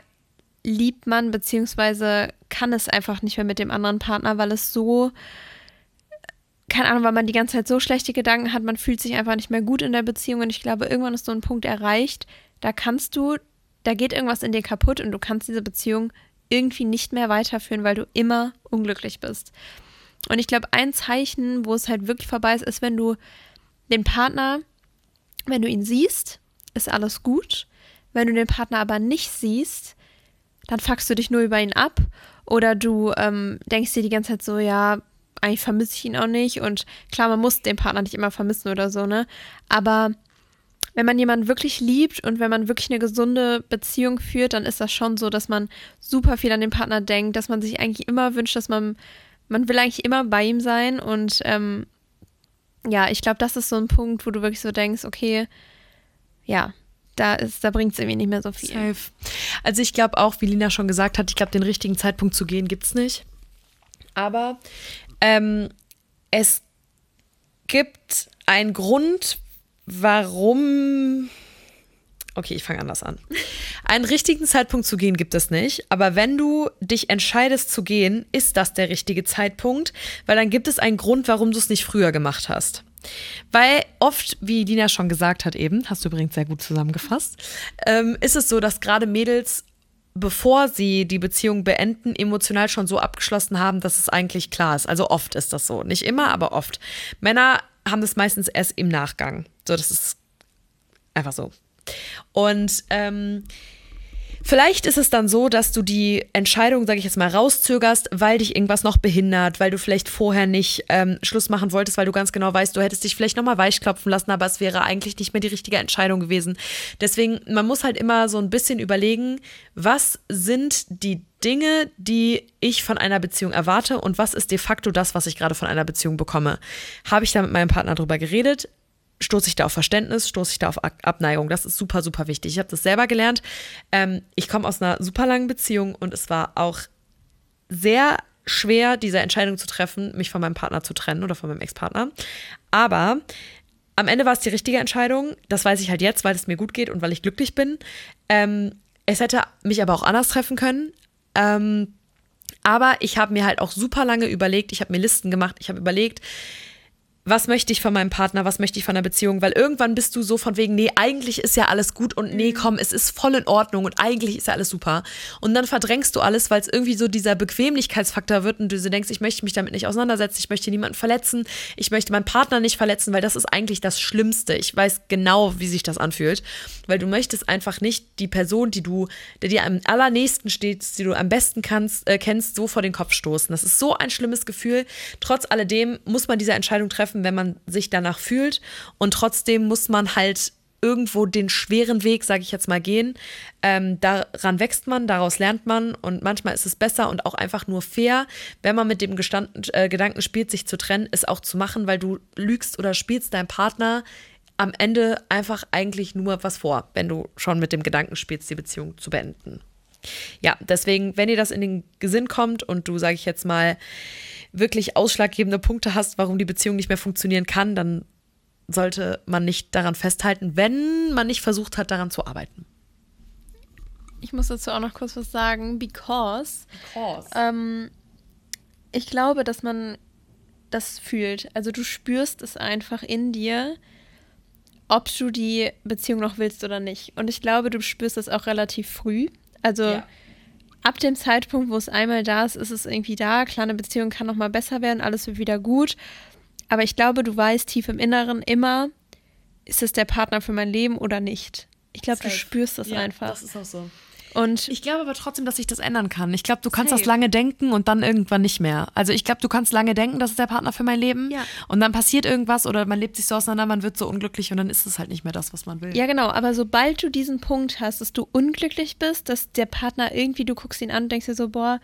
liebt man, beziehungsweise kann es einfach nicht mehr mit dem anderen Partner, weil es so, keine Ahnung, weil man die ganze Zeit so schlechte Gedanken hat, man fühlt sich einfach nicht mehr gut in der Beziehung und ich glaube, irgendwann ist so ein Punkt erreicht, da kannst du, da geht irgendwas in dir kaputt und du kannst diese Beziehung irgendwie nicht mehr weiterführen, weil du immer unglücklich bist. Und ich glaube, ein Zeichen, wo es halt wirklich vorbei ist, ist, wenn du den Partner, wenn du ihn siehst, ist alles gut. Wenn du den Partner aber nicht siehst, dann fuckst du dich nur über ihn ab oder du ähm, denkst dir die ganze Zeit so, ja, eigentlich vermisse ich ihn auch nicht und klar, man muss den Partner nicht immer vermissen oder so, ne? Aber wenn man jemanden wirklich liebt und wenn man wirklich eine gesunde Beziehung führt, dann ist das schon so, dass man super viel an den Partner denkt, dass man sich eigentlich immer wünscht, dass man, man will eigentlich immer bei ihm sein und ähm, ja, ich glaube, das ist so ein Punkt, wo du wirklich so denkst, okay, ja, da da bringt es irgendwie nicht mehr so viel. Safe. Also ich glaube auch, wie Lina schon gesagt hat, ich glaube, den richtigen Zeitpunkt zu gehen gibt es nicht. Aber ähm, es gibt einen Grund, warum. Okay, ich fange anders an. Einen richtigen Zeitpunkt zu gehen gibt es nicht, aber wenn du dich entscheidest zu gehen, ist das der richtige Zeitpunkt, weil dann gibt es einen Grund, warum du es nicht früher gemacht hast. Weil oft, wie Dina schon gesagt hat eben, hast du übrigens sehr gut zusammengefasst, ähm, ist es so, dass gerade Mädels, bevor sie die Beziehung beenden, emotional schon so abgeschlossen haben, dass es eigentlich klar ist. Also oft ist das so. Nicht immer, aber oft. Männer haben das meistens erst im Nachgang. So, das ist einfach so. Und ähm, Vielleicht ist es dann so, dass du die Entscheidung, sage ich jetzt mal, rauszögerst, weil dich irgendwas noch behindert, weil du vielleicht vorher nicht ähm, Schluss machen wolltest, weil du ganz genau weißt, du hättest dich vielleicht nochmal weichklopfen lassen, aber es wäre eigentlich nicht mehr die richtige Entscheidung gewesen. Deswegen, man muss halt immer so ein bisschen überlegen, was sind die Dinge, die ich von einer Beziehung erwarte und was ist de facto das, was ich gerade von einer Beziehung bekomme. Habe ich da mit meinem Partner drüber geredet? Stoße ich da auf Verständnis, stoße ich da auf Abneigung. Das ist super, super wichtig. Ich habe das selber gelernt. Ähm, ich komme aus einer super langen Beziehung und es war auch sehr schwer, diese Entscheidung zu treffen, mich von meinem Partner zu trennen oder von meinem Ex-Partner. Aber am Ende war es die richtige Entscheidung. Das weiß ich halt jetzt, weil es mir gut geht und weil ich glücklich bin. Ähm, es hätte mich aber auch anders treffen können. Ähm, aber ich habe mir halt auch super lange überlegt, ich habe mir Listen gemacht, ich habe überlegt, was möchte ich von meinem Partner, was möchte ich von der Beziehung, weil irgendwann bist du so von wegen, nee, eigentlich ist ja alles gut und nee, mhm. komm, es ist voll in Ordnung und eigentlich ist ja alles super. Und dann verdrängst du alles, weil es irgendwie so dieser Bequemlichkeitsfaktor wird und du so denkst, ich möchte mich damit nicht auseinandersetzen, ich möchte niemanden verletzen, ich möchte meinen Partner nicht verletzen, weil das ist eigentlich das Schlimmste. Ich weiß genau, wie sich das anfühlt, weil du möchtest einfach nicht die Person, die du, der dir am allernächsten steht, die du am besten kannst, äh, kennst, so vor den Kopf stoßen. Das ist so ein schlimmes Gefühl. Trotz alledem muss man diese Entscheidung treffen treffen, wenn man sich danach fühlt. Und trotzdem muss man halt irgendwo den schweren Weg, sage ich jetzt mal, gehen. Ähm, daran wächst man, daraus lernt man und manchmal ist es besser und auch einfach nur fair, wenn man mit dem Gestand, äh, Gedanken spielt, sich zu trennen, es auch zu machen, weil du lügst oder spielst deinem Partner am Ende einfach eigentlich nur was vor, wenn du schon mit dem Gedanken spielst, die Beziehung zu beenden. Ja, deswegen, wenn dir das in den Sinn kommt und du, sage ich jetzt mal, wirklich ausschlaggebende Punkte hast, warum die Beziehung nicht mehr funktionieren kann, dann sollte man nicht daran festhalten, wenn man nicht versucht hat, daran zu arbeiten. Ich muss dazu auch noch kurz was sagen, because, because. Ähm, ich glaube, dass man das fühlt. Also du spürst es einfach in dir, ob du die Beziehung noch willst oder nicht. Und ich glaube, du spürst es auch relativ früh. Also ja ab dem Zeitpunkt, wo es einmal da ist, ist es irgendwie da. Kleine Beziehung kann noch mal besser werden, alles wird wieder gut. Aber ich glaube, du weißt tief im Inneren immer, ist es der Partner für mein Leben oder nicht. Ich glaube, du spürst das ja, einfach. Das ist auch so. Und ich glaube aber trotzdem, dass sich das ändern kann. Ich glaube, du kannst hey. das lange denken und dann irgendwann nicht mehr. Also ich glaube, du kannst lange denken, das ist der Partner für mein Leben. Ja. Und dann passiert irgendwas oder man lebt sich so auseinander, man wird so unglücklich und dann ist es halt nicht mehr das, was man will. Ja, genau. Aber sobald du diesen Punkt hast, dass du unglücklich bist, dass der Partner irgendwie, du guckst ihn an und denkst dir so, boah,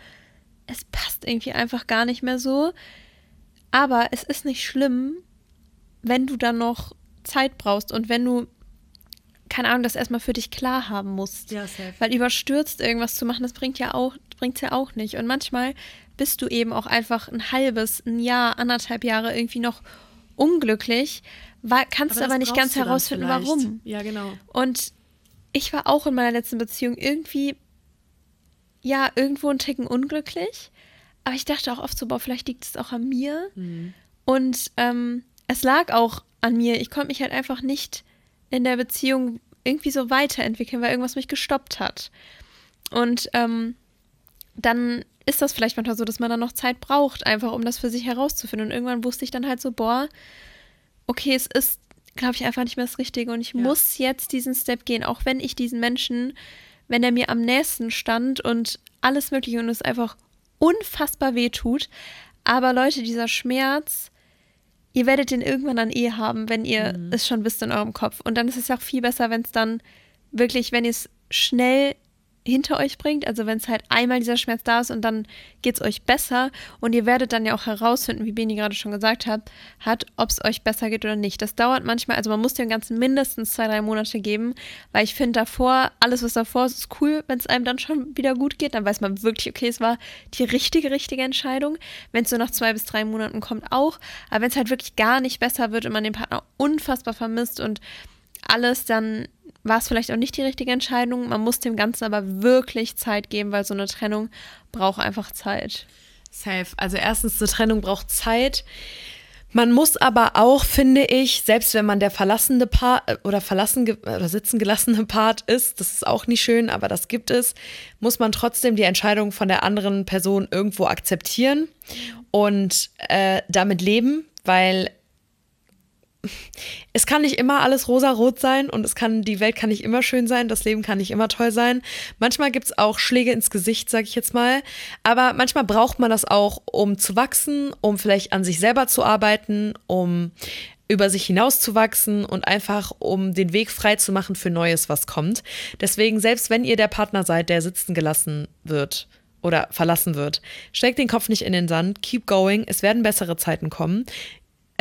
es passt irgendwie einfach gar nicht mehr so. Aber es ist nicht schlimm, wenn du dann noch Zeit brauchst und wenn du keine Ahnung, das erstmal für dich klar haben musst. Ja, safe. Weil überstürzt irgendwas zu machen, das bringt ja auch, bringt's ja auch nicht. Und manchmal bist du eben auch einfach ein halbes, ein Jahr, anderthalb Jahre irgendwie noch unglücklich, war, kannst aber, aber nicht ganz herausfinden, warum. Ja, genau. Und ich war auch in meiner letzten Beziehung irgendwie, ja, irgendwo ein Ticken unglücklich. Aber ich dachte auch oft so, boah, vielleicht liegt es auch an mir. Mhm. Und ähm, es lag auch an mir. Ich konnte mich halt einfach nicht in der Beziehung irgendwie so weiterentwickeln, weil irgendwas mich gestoppt hat. Und ähm, dann ist das vielleicht manchmal so, dass man dann noch Zeit braucht, einfach um das für sich herauszufinden. Und irgendwann wusste ich dann halt so, boah, okay, es ist, glaube ich, einfach nicht mehr das Richtige. Und ich ja. muss jetzt diesen Step gehen, auch wenn ich diesen Menschen, wenn er mir am nächsten stand und alles Mögliche und es einfach unfassbar weh tut. Aber Leute, dieser Schmerz, ihr werdet den irgendwann dann eh haben, wenn ihr mhm. es schon wisst in eurem Kopf. Und dann ist es ja auch viel besser, wenn es dann wirklich, wenn ihr es schnell hinter euch bringt. Also wenn es halt einmal dieser Schmerz da ist und dann geht es euch besser und ihr werdet dann ja auch herausfinden, wie Beni gerade schon gesagt hat, hat, ob es euch besser geht oder nicht. Das dauert manchmal, also man muss dem Ganzen mindestens zwei, drei Monate geben, weil ich finde davor, alles was davor ist, ist cool, wenn es einem dann schon wieder gut geht, dann weiß man wirklich, okay, es war die richtige, richtige Entscheidung. Wenn es so nach zwei bis drei Monaten kommt, auch. Aber wenn es halt wirklich gar nicht besser wird und man den Partner unfassbar vermisst und alles, dann war es vielleicht auch nicht die richtige Entscheidung. Man muss dem Ganzen aber wirklich Zeit geben, weil so eine Trennung braucht einfach Zeit. Safe. Also erstens, eine Trennung braucht Zeit. Man muss aber auch, finde ich, selbst wenn man der verlassene Part äh, oder verlassen oder sitzen gelassene Part ist, das ist auch nicht schön, aber das gibt es, muss man trotzdem die Entscheidung von der anderen Person irgendwo akzeptieren und äh, damit leben, weil es kann nicht immer alles rosa-rot sein und es kann, die Welt kann nicht immer schön sein, das Leben kann nicht immer toll sein. Manchmal gibt es auch Schläge ins Gesicht, sage ich jetzt mal. Aber manchmal braucht man das auch, um zu wachsen, um vielleicht an sich selber zu arbeiten, um über sich hinauszuwachsen und einfach um den Weg frei zu machen für Neues, was kommt. Deswegen, selbst wenn ihr der Partner seid, der sitzen gelassen wird oder verlassen wird, steckt den Kopf nicht in den Sand, keep going, es werden bessere Zeiten kommen.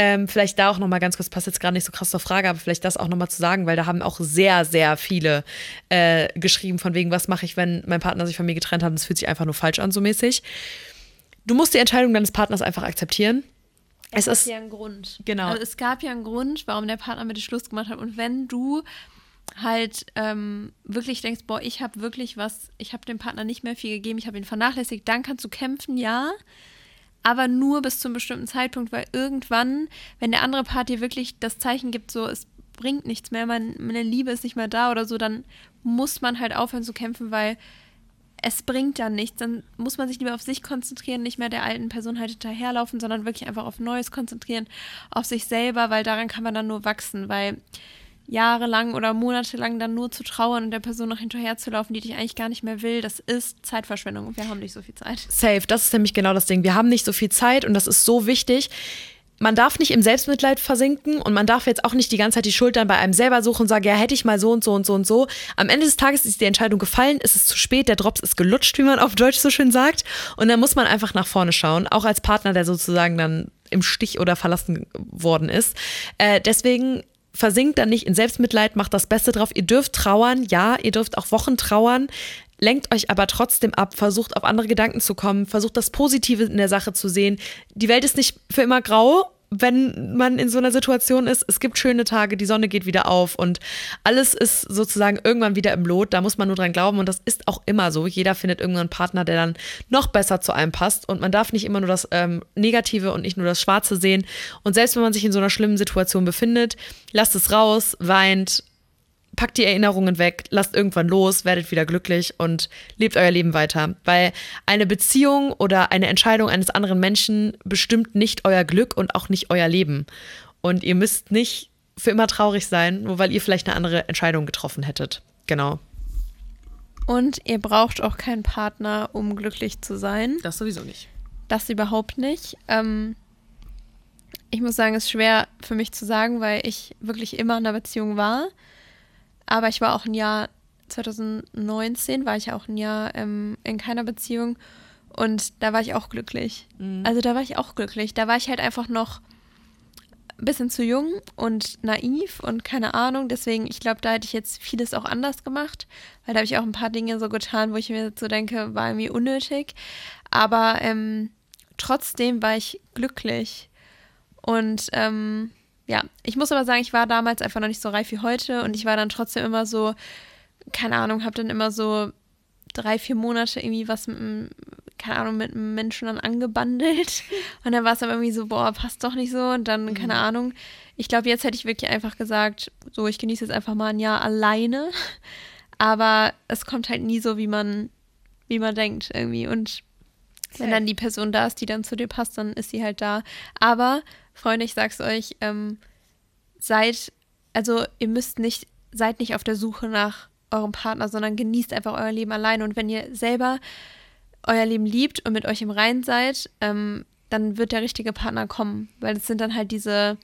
Ähm, vielleicht da auch nochmal ganz kurz, passt jetzt gerade nicht so krass zur Frage, aber vielleicht das auch nochmal zu sagen, weil da haben auch sehr, sehr viele äh, geschrieben, von wegen, was mache ich, wenn mein Partner sich von mir getrennt hat, das fühlt sich einfach nur falsch an, so mäßig. Du musst die Entscheidung deines Partners einfach akzeptieren. Es, es ist ja ein Grund. Genau. Also es gab ja einen Grund, warum der Partner mit dir Schluss gemacht hat. Und wenn du halt ähm, wirklich denkst, boah, ich habe wirklich was, ich habe dem Partner nicht mehr viel gegeben, ich habe ihn vernachlässigt, dann kannst du kämpfen, ja aber nur bis zu einem bestimmten Zeitpunkt, weil irgendwann, wenn der andere Part dir wirklich das Zeichen gibt, so es bringt nichts mehr, mein, meine Liebe ist nicht mehr da oder so, dann muss man halt aufhören zu kämpfen, weil es bringt dann nichts. Dann muss man sich lieber auf sich konzentrieren, nicht mehr der alten Person halt hinterherlaufen, sondern wirklich einfach auf Neues konzentrieren, auf sich selber, weil daran kann man dann nur wachsen, weil jahrelang oder monatelang dann nur zu trauern und der Person noch hinterherzulaufen, die dich eigentlich gar nicht mehr will, das ist Zeitverschwendung und wir haben nicht so viel Zeit. Safe, das ist nämlich genau das Ding. Wir haben nicht so viel Zeit und das ist so wichtig. Man darf nicht im Selbstmitleid versinken und man darf jetzt auch nicht die ganze Zeit die Schuld dann bei einem selber suchen und sagen, ja, hätte ich mal so und so und so und so. Am Ende des Tages ist die Entscheidung gefallen, ist es zu spät, der Drops ist gelutscht, wie man auf Deutsch so schön sagt. Und dann muss man einfach nach vorne schauen, auch als Partner, der sozusagen dann im Stich oder verlassen worden ist. Äh, deswegen versinkt dann nicht in Selbstmitleid, macht das Beste drauf. Ihr dürft trauern, ja, ihr dürft auch Wochen trauern. Lenkt euch aber trotzdem ab, versucht auf andere Gedanken zu kommen, versucht das Positive in der Sache zu sehen. Die Welt ist nicht für immer grau wenn man in so einer Situation ist, es gibt schöne Tage, die Sonne geht wieder auf und alles ist sozusagen irgendwann wieder im Lot. Da muss man nur dran glauben und das ist auch immer so. Jeder findet irgendwann einen Partner, der dann noch besser zu einem passt und man darf nicht immer nur das ähm, Negative und nicht nur das Schwarze sehen. Und selbst wenn man sich in so einer schlimmen Situation befindet, lasst es raus, weint, packt die Erinnerungen weg, lasst irgendwann los, werdet wieder glücklich und lebt euer Leben weiter. Weil eine Beziehung oder eine Entscheidung eines anderen Menschen bestimmt nicht euer Glück und auch nicht euer Leben. Und ihr müsst nicht für immer traurig sein, nur weil ihr vielleicht eine andere Entscheidung getroffen hättet. Genau. Und ihr braucht auch keinen Partner, um glücklich zu sein. Das sowieso nicht. Das überhaupt nicht. Ähm, ich muss sagen, es ist schwer für mich zu sagen, weil ich wirklich immer in einer Beziehung war. Aber ich war auch ein Jahr, 2019 war ich auch ein Jahr ähm, in keiner Beziehung und da war ich auch glücklich. Mhm. Also da war ich auch glücklich. Da war ich halt einfach noch ein bisschen zu jung und naiv und keine Ahnung. Deswegen, ich glaube, da hätte ich jetzt vieles auch anders gemacht, weil da habe ich auch ein paar Dinge so getan, wo ich mir so denke, war irgendwie unnötig. Aber ähm, trotzdem war ich glücklich. Und ähm, ja, ich muss aber sagen, ich war damals einfach noch nicht so reif wie heute und ich war dann trotzdem immer so, keine Ahnung, habe dann immer so drei, vier Monate irgendwie was mit einem, keine Ahnung, mit einem Menschen dann angebandelt. Und dann war es aber irgendwie so, boah, passt doch nicht so. Und dann, mhm. keine Ahnung. Ich glaube, jetzt hätte ich wirklich einfach gesagt, so, ich genieße jetzt einfach mal ein Jahr alleine. Aber es kommt halt nie so, wie man, wie man denkt irgendwie. Und wenn dann die Person da ist, die dann zu dir passt, dann ist sie halt da. Aber Freunde, ich sag's euch, ähm, seid, also ihr müsst nicht, seid nicht auf der Suche nach eurem Partner, sondern genießt einfach euer Leben alleine. Und wenn ihr selber euer Leben liebt und mit euch im Reinen seid, ähm, dann wird der richtige Partner kommen, weil es sind dann halt diese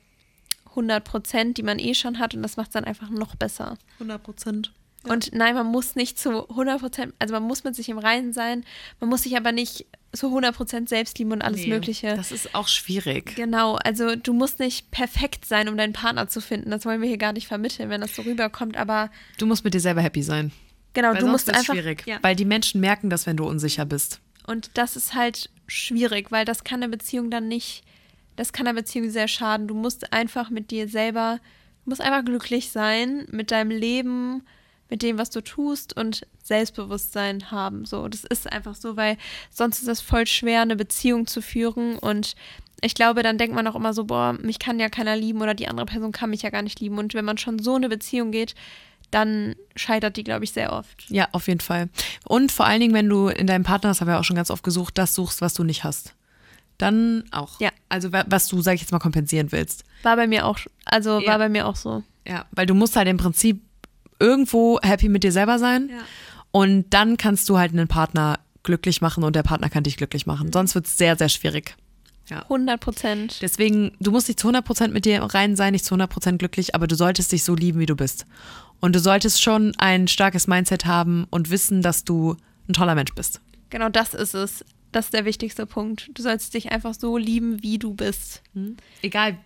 100 Prozent, die man eh schon hat und das macht es dann einfach noch besser. 100 Prozent. Und nein, man muss nicht zu 100 Prozent, also man muss mit sich im Reinen sein, man muss sich aber nicht zu 100 Prozent selbst lieben und alles nee, Mögliche. Das ist auch schwierig. Genau, also du musst nicht perfekt sein, um deinen Partner zu finden. Das wollen wir hier gar nicht vermitteln, wenn das so rüberkommt, aber. Du musst mit dir selber happy sein. Genau, weil du musst einfach. Das ist schwierig, ja. weil die Menschen merken das, wenn du unsicher bist. Und das ist halt schwierig, weil das kann eine Beziehung dann nicht, das kann einer Beziehung sehr schaden. Du musst einfach mit dir selber, du musst einfach glücklich sein mit deinem Leben mit dem, was du tust und Selbstbewusstsein haben. So, das ist einfach so, weil sonst ist es voll schwer, eine Beziehung zu führen und ich glaube, dann denkt man auch immer so, boah, mich kann ja keiner lieben oder die andere Person kann mich ja gar nicht lieben. Und wenn man schon so eine Beziehung geht, dann scheitert die, glaube ich, sehr oft. Ja, auf jeden Fall. Und vor allen Dingen, wenn du in deinem Partner, das haben wir auch schon ganz oft gesucht, das suchst, was du nicht hast. Dann auch. Ja. Also wa- was du, sag ich jetzt mal, kompensieren willst. War bei mir auch, also Ja. war bei mir auch so. Ja, weil du musst halt im Prinzip irgendwo happy mit dir selber sein. Und dann kannst du halt einen Partner glücklich machen und der Partner kann dich glücklich machen. Sonst wird es sehr, sehr schwierig. Ja. 100 Prozent. Deswegen, du musst nicht zu 100% mit dir rein sein, nicht zu 100% glücklich, aber du solltest dich so lieben, wie du bist. Und du solltest schon ein starkes Mindset haben und wissen, dass du ein toller Mensch bist. Genau das ist es. Das ist der wichtigste Punkt. Du sollst dich einfach so lieben, wie du bist. Egal,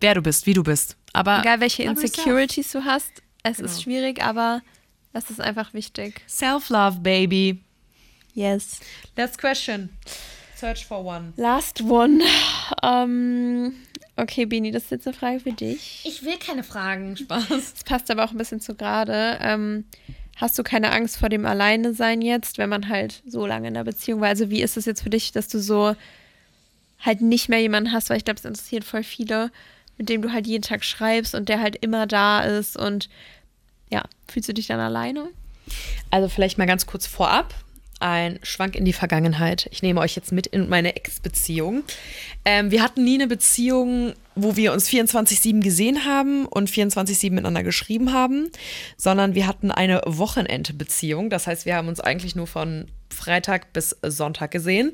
wer du bist, wie du bist. Aber Egal welche. Insecurities du hast, es Genau. ist schwierig, aber das ist einfach wichtig. Self-love, baby. Yes. Last question. Search for one. Last one. Ähm, okay, Bini, das ist jetzt eine Frage für dich. Ich will keine Fragen. Spaß. Das passt aber auch ein bisschen zu gerade. Ähm, hast du keine Angst vor dem Alleine-Sein jetzt, wenn man halt so lange in einer Beziehung war? Also, wie ist es jetzt für dich, dass du so halt nicht mehr jemanden hast, weil ich glaube, es interessiert voll viele, mit dem du halt jeden Tag schreibst und der halt immer da ist und ja, fühlst du dich dann alleine? Also vielleicht mal ganz kurz vorab. Ein Schwank in die Vergangenheit. Ich nehme euch jetzt mit in meine Ex-Beziehung. Ähm, wir hatten nie eine Beziehung, wo wir uns 24-7 gesehen haben und 24-7 miteinander geschrieben haben, sondern wir hatten eine Wochenendbeziehung. Das heißt, wir haben uns eigentlich nur von Freitag bis Sonntag gesehen.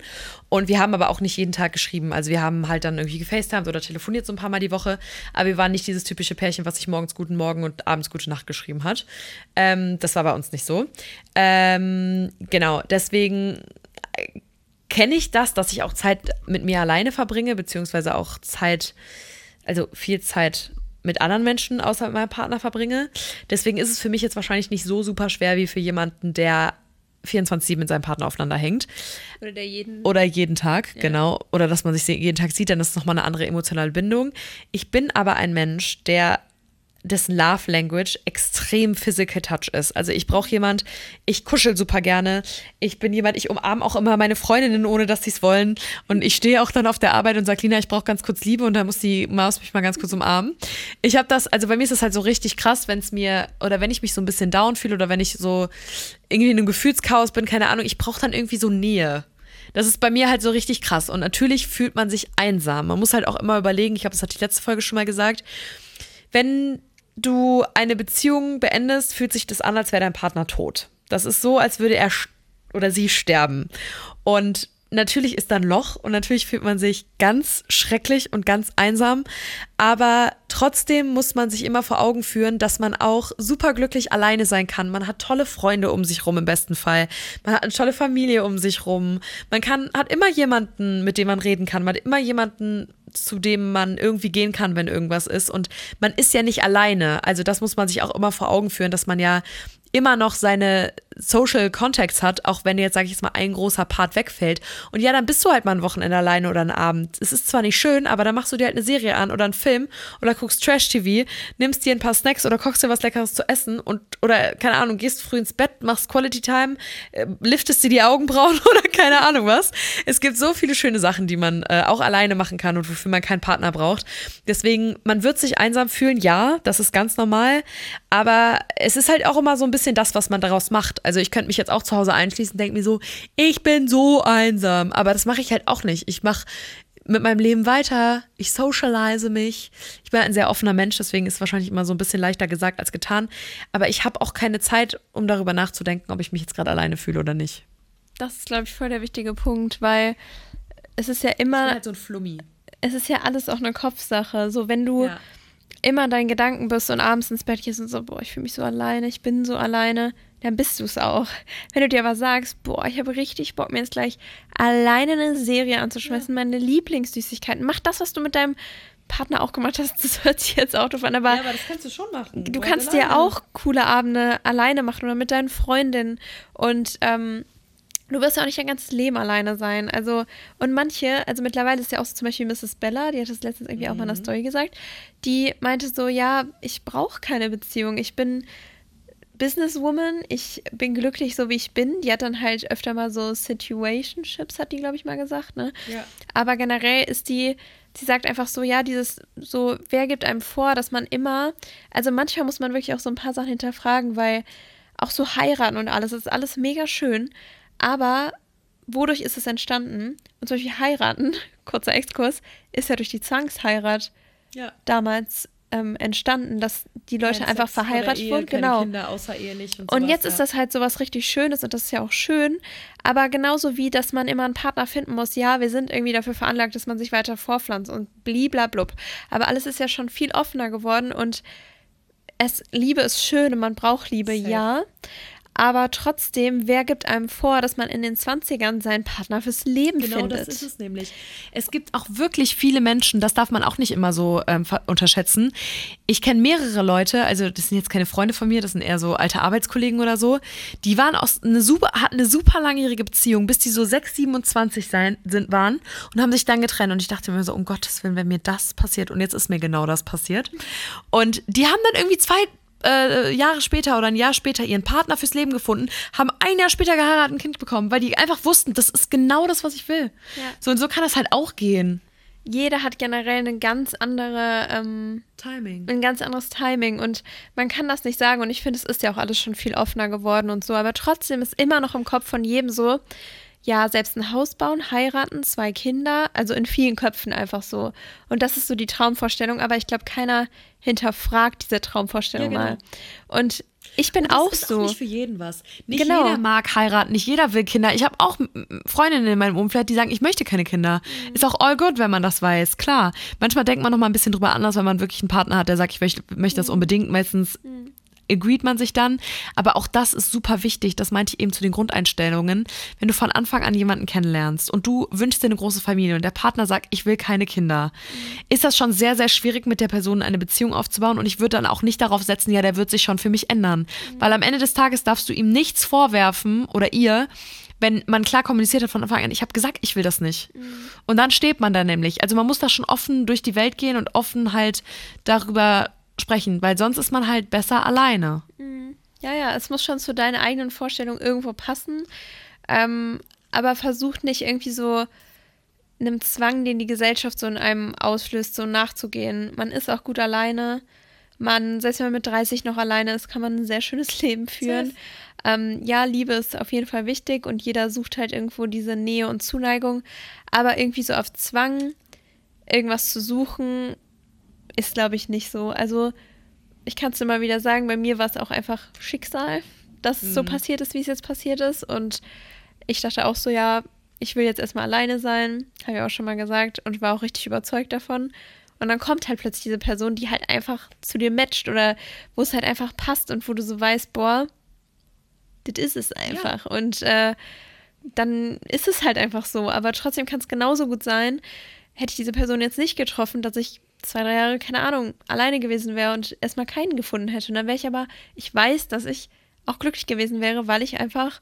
Und wir haben aber auch nicht jeden Tag geschrieben. Also wir haben halt dann irgendwie gefacetimed oder telefoniert so ein paar Mal die Woche. Aber wir waren nicht dieses typische Pärchen, was sich morgens guten Morgen und abends gute Nacht geschrieben hat. Ähm, das war bei uns nicht so. Ähm, genau, deswegen äh, kenne ich das, dass ich auch Zeit mit mir alleine verbringe, beziehungsweise auch Zeit, also viel Zeit mit anderen Menschen außer mit meinem Partner verbringe. Deswegen ist es für mich jetzt wahrscheinlich nicht so super schwer wie für jemanden, der 24-7 mit seinem Partner aufeinander hängt. Oder der jeden. Oder jeden Tag, genau. Oder dass man sich jeden Tag sieht, dann ist es nochmal eine andere emotionale Bindung. Ich bin aber ein Mensch, der dessen Love Language extrem Physical Touch ist. Also ich brauche jemand, ich kuschel super gerne. Ich bin jemand, ich umarme auch immer meine Freundinnen, ohne dass sie es wollen. Und ich stehe auch dann auf der Arbeit und sage, Lina, ich brauche ganz kurz Liebe und dann muss die Maus mich mal ganz kurz umarmen. Ich habe das, also bei mir ist das halt so richtig krass, wenn es mir, oder wenn ich mich so ein bisschen down fühle oder wenn ich so irgendwie in einem Gefühlschaos bin, keine Ahnung, ich brauche dann irgendwie so Nähe. Das ist bei mir halt so richtig krass. Und natürlich fühlt man sich einsam. Man muss halt auch immer überlegen, ich habe das hat die letzte Folge schon mal gesagt, wenn du eine Beziehung beendest, fühlt sich das an, als wäre dein Partner tot. Das ist so, als würde er oder sie sterben. Und natürlich ist da ein Loch und natürlich fühlt man sich ganz schrecklich und ganz einsam. Aber trotzdem muss man sich immer vor Augen führen, dass man auch super glücklich alleine sein kann. Man hat tolle Freunde um sich rum im besten Fall. Man hat eine tolle Familie um sich rum. Man kann, hat immer jemanden, mit dem man reden kann. Man hat immer jemanden, zu dem man irgendwie gehen kann, wenn irgendwas ist. Und man ist ja nicht alleine. Also das muss man sich auch immer vor Augen führen, dass man ja immer noch seine Social Contacts hat, auch wenn jetzt, sage ich jetzt mal, ein großer Part wegfällt. Und ja, dann bist du halt mal ein Wochenende alleine oder einen Abend. Es ist zwar nicht schön, aber dann machst du dir halt eine Serie an oder einen Film oder guckst Trash-TV, nimmst dir ein paar Snacks oder kochst dir was Leckeres zu essen und oder, keine Ahnung, gehst früh ins Bett, machst Quality Time, äh, liftest dir die Augenbrauen oder keine Ahnung was. Es gibt so viele schöne Sachen, die man äh, auch alleine machen kann und wofür man keinen Partner braucht. Deswegen, man wird sich einsam fühlen, ja, das ist ganz normal, aber es ist halt auch immer so ein bisschen das, was man daraus macht. Also ich könnte mich jetzt auch zu Hause einschließen und denke mir so, ich bin so einsam, aber das mache ich halt auch nicht. Ich mache mit meinem Leben weiter, ich socialise mich. Ich bin ein sehr offener Mensch, deswegen ist es wahrscheinlich immer so ein bisschen leichter gesagt als getan. Aber ich habe auch keine Zeit, um darüber nachzudenken, ob ich mich jetzt gerade alleine fühle oder nicht. Das ist, glaube ich, voll der wichtige Punkt, weil es ist ja immer, so ein Flummi. es ist ja alles auch eine Kopfsache. So, wenn du Ja. Immer deinen Gedanken bist und abends ins Bett gehst und so, boah, ich fühle mich so alleine, ich bin so alleine, dann bist du es auch. Wenn du dir aber sagst, boah, ich habe richtig Bock, mir jetzt gleich alleine eine Serie anzuschmeißen, meine Lieblingssüßigkeiten, mach das, was du mit deinem Partner auch gemacht hast, das hört sich jetzt auch doof an, aber das kannst du schon machen. du kannst dir auch coole Abende alleine machen oder mit deinen Freundinnen und ähm, du wirst ja auch nicht dein ganzes Leben alleine sein. Also, und manche, also mittlerweile ist ja auch so zum Beispiel Mrs. Bella, die hat das letztens irgendwie auch mal in der Story gesagt, die meinte so, ja, ich brauche keine Beziehung, ich bin Businesswoman, ich bin glücklich so wie ich bin. Die hat dann halt öfter mal so Situationships, hat die, glaube ich, mal gesagt, ne? Ja. Aber generell ist die, sie sagt einfach so, ja, dieses, so, wer gibt einem vor, dass man immer, also manchmal muss man wirklich auch so ein paar Sachen hinterfragen, weil auch so heiraten und alles, das ist alles mega schön, aber wodurch ist es entstanden? Und zum Beispiel heiraten, kurzer Exkurs, ist ja durch die Zwangsheirat Ja. damals ähm, entstanden, dass die Leute Kein einfach Sex verheiratet Ehe, wurden. Genau. Kinder außerehelich und, Und sowas, jetzt ja. ist das halt so was richtig Schönes und das ist ja auch schön. Aber genauso wie, dass man immer einen Partner finden muss, ja, wir sind irgendwie dafür veranlagt, dass man sich weiter vorpflanzt und bliblablub. Aber alles ist ja schon viel offener geworden und es, Liebe ist schön und man braucht Liebe, Safe. ja. Aber trotzdem, wer gibt einem vor, dass man in den 20ern seinen Partner fürs Leben Genau findet? das ist es nämlich. Es gibt auch wirklich viele Menschen, das darf man auch nicht immer so ähm, unterschätzen. Ich kenne mehrere Leute, also das sind jetzt keine Freunde von mir, das sind eher so alte Arbeitskollegen oder so, die waren aus eine super, hatten eine super langjährige Beziehung, bis die so 6, 27 sein, sind, waren und haben sich dann getrennt. Und ich dachte mir so, um Gottes Willen, wenn mir das passiert, und jetzt ist mir genau das passiert. Und die haben dann irgendwie zwei äh, Jahre später oder ein Jahr später ihren Partner fürs Leben gefunden, haben ein Jahr später geheiratet und ein Kind bekommen, weil die einfach wussten, das ist genau das, was ich will. Ja. So und so kann das halt auch gehen. Jeder hat generell eine ganz andere ähm, Timing. ein ganz anderes Timing und man kann das nicht sagen und ich finde, es ist ja auch alles schon viel offener geworden und so, aber trotzdem ist immer noch im Kopf von jedem so, ja, selbst ein Haus bauen, heiraten, zwei Kinder, also in vielen Köpfen einfach so. Und das ist so die Traumvorstellung, aber ich glaube, keiner hinterfragt diese Traumvorstellung Ja, genau. mal. Und ich bin auch ist so. Auch nicht für jeden was. Nicht Genau. jeder mag heiraten, nicht jeder will Kinder. Ich habe auch Freundinnen in meinem Umfeld, die sagen, ich möchte keine Kinder. Mhm. Ist auch all good, wenn man das weiß, klar. Manchmal denkt man noch mal ein bisschen drüber anders, wenn man wirklich einen Partner hat, der sagt, ich möchte, möchte Mhm. das unbedingt. Meistens agreed man sich dann. Aber auch das ist super wichtig. Das meinte ich eben zu den Grundeinstellungen. Wenn du von Anfang an jemanden kennenlernst und du wünschst dir eine große Familie und der Partner sagt, ich will keine Kinder, ist das schon sehr, sehr schwierig, mit der Person eine Beziehung aufzubauen. Und ich würde dann auch nicht darauf setzen, ja, der wird sich schon für mich ändern. Weil am Ende des Tages darfst du ihm nichts vorwerfen oder ihr, wenn man klar kommuniziert hat von Anfang an, ich habe gesagt, ich will das nicht. Und dann steht man da nämlich. Also man muss da schon offen durch die Welt gehen und offen halt darüber sprechen, weil sonst ist man halt besser alleine. Ja, ja, es muss schon zu deinen eigenen Vorstellungen irgendwo passen. Ähm, aber versucht nicht irgendwie so einem Zwang, den die Gesellschaft so in einem auslöst, so nachzugehen. Man ist auch gut alleine. Man, selbst wenn man mit 30 noch alleine ist, kann man ein sehr schönes Leben führen. Ähm, ja, Liebe ist auf jeden Fall wichtig und jeder sucht halt irgendwo diese Nähe und Zuneigung. Aber irgendwie so auf Zwang, irgendwas zu suchen, ist, glaube ich, nicht so. Also, ich kann es immer wieder sagen, bei mir war es auch einfach Schicksal, dass es so passiert ist, wie es jetzt passiert ist. Und ich dachte auch so, ja, ich will jetzt erstmal alleine sein, habe ich auch schon mal gesagt und war auch richtig überzeugt davon. Und dann kommt halt plötzlich diese Person, die halt einfach zu dir matcht oder wo es halt einfach passt und wo du so weißt, boah, das ist es einfach. Und äh, dann ist es halt einfach so. Aber trotzdem kann es genauso gut sein, hätte ich diese Person jetzt nicht getroffen, dass ich zwei, drei Jahre, keine Ahnung, alleine gewesen wäre und erstmal keinen gefunden hätte. Und dann wäre ich aber, ich weiß, dass ich auch glücklich gewesen wäre, weil ich einfach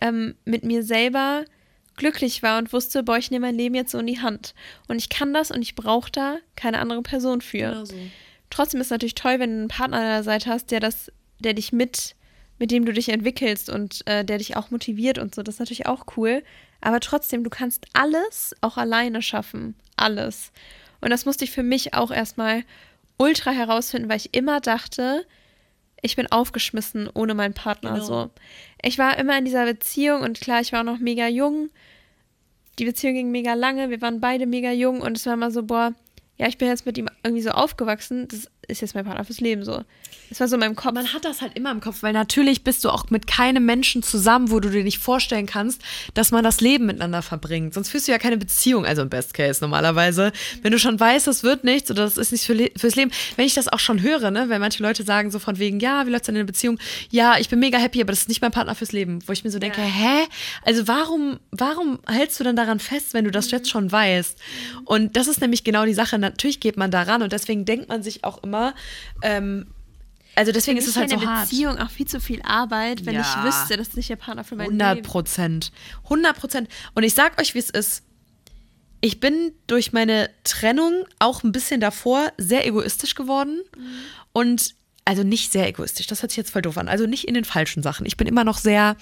ähm, mit mir selber glücklich war und wusste, boah, ich nehme mein Leben jetzt so in die Hand. Und ich kann das und ich brauche da keine andere Person für. so. Trotzdem ist es natürlich toll, wenn du einen Partner an der Seite hast, der das, der dich mit, mit dem du dich entwickelst und äh, der dich auch motiviert und so. Das ist natürlich auch cool. Aber trotzdem, du kannst alles auch alleine schaffen. Alles. Und das musste ich für mich auch erstmal ultra herausfinden, weil ich immer dachte, ich bin aufgeschmissen ohne meinen Partner. Genau. So. Ich war immer in dieser Beziehung und klar, ich war auch noch mega jung. Die Beziehung ging mega lange, wir waren beide mega jung und es war immer so, boah, ja, ich bin jetzt mit ihm irgendwie so aufgewachsen, das ist jetzt mein Partner fürs Leben so. Das war so in meinem Kopf. Man hat das halt immer im Kopf, weil natürlich bist du auch mit keinem Menschen zusammen, wo du dir nicht vorstellen kannst, dass man das Leben miteinander verbringt. Sonst führst du ja keine Beziehung, also im Best Case normalerweise. Wenn du schon weißt, das wird nichts oder das ist nicht für Le fürs Leben. Wenn ich das auch schon höre, ne, wenn manche Leute sagen so von wegen, ja, wie läuft's denn in der Beziehung? Ja, ich bin mega happy, aber das ist nicht mein Partner fürs Leben. Wo ich mir so denke, hä? Also warum, warum hältst du denn daran fest, wenn du das jetzt schon weißt? Und das ist nämlich genau die Sache. Natürlich geht man daran und deswegen denkt man sich auch immer, ähm, also deswegen ist es halt so eine hart. Beziehung auch viel zu viel Arbeit, wenn Ja. ich wüsste, das ist nicht der Partner für mein 100 Leben. Prozent. 100 Prozent. Und ich sag euch, wie es ist. Ich bin durch meine Trennung auch ein bisschen davor sehr egoistisch geworden. Und also nicht sehr egoistisch, das hört sich jetzt voll doof an. Also nicht in den falschen Sachen. Ich bin immer noch sehr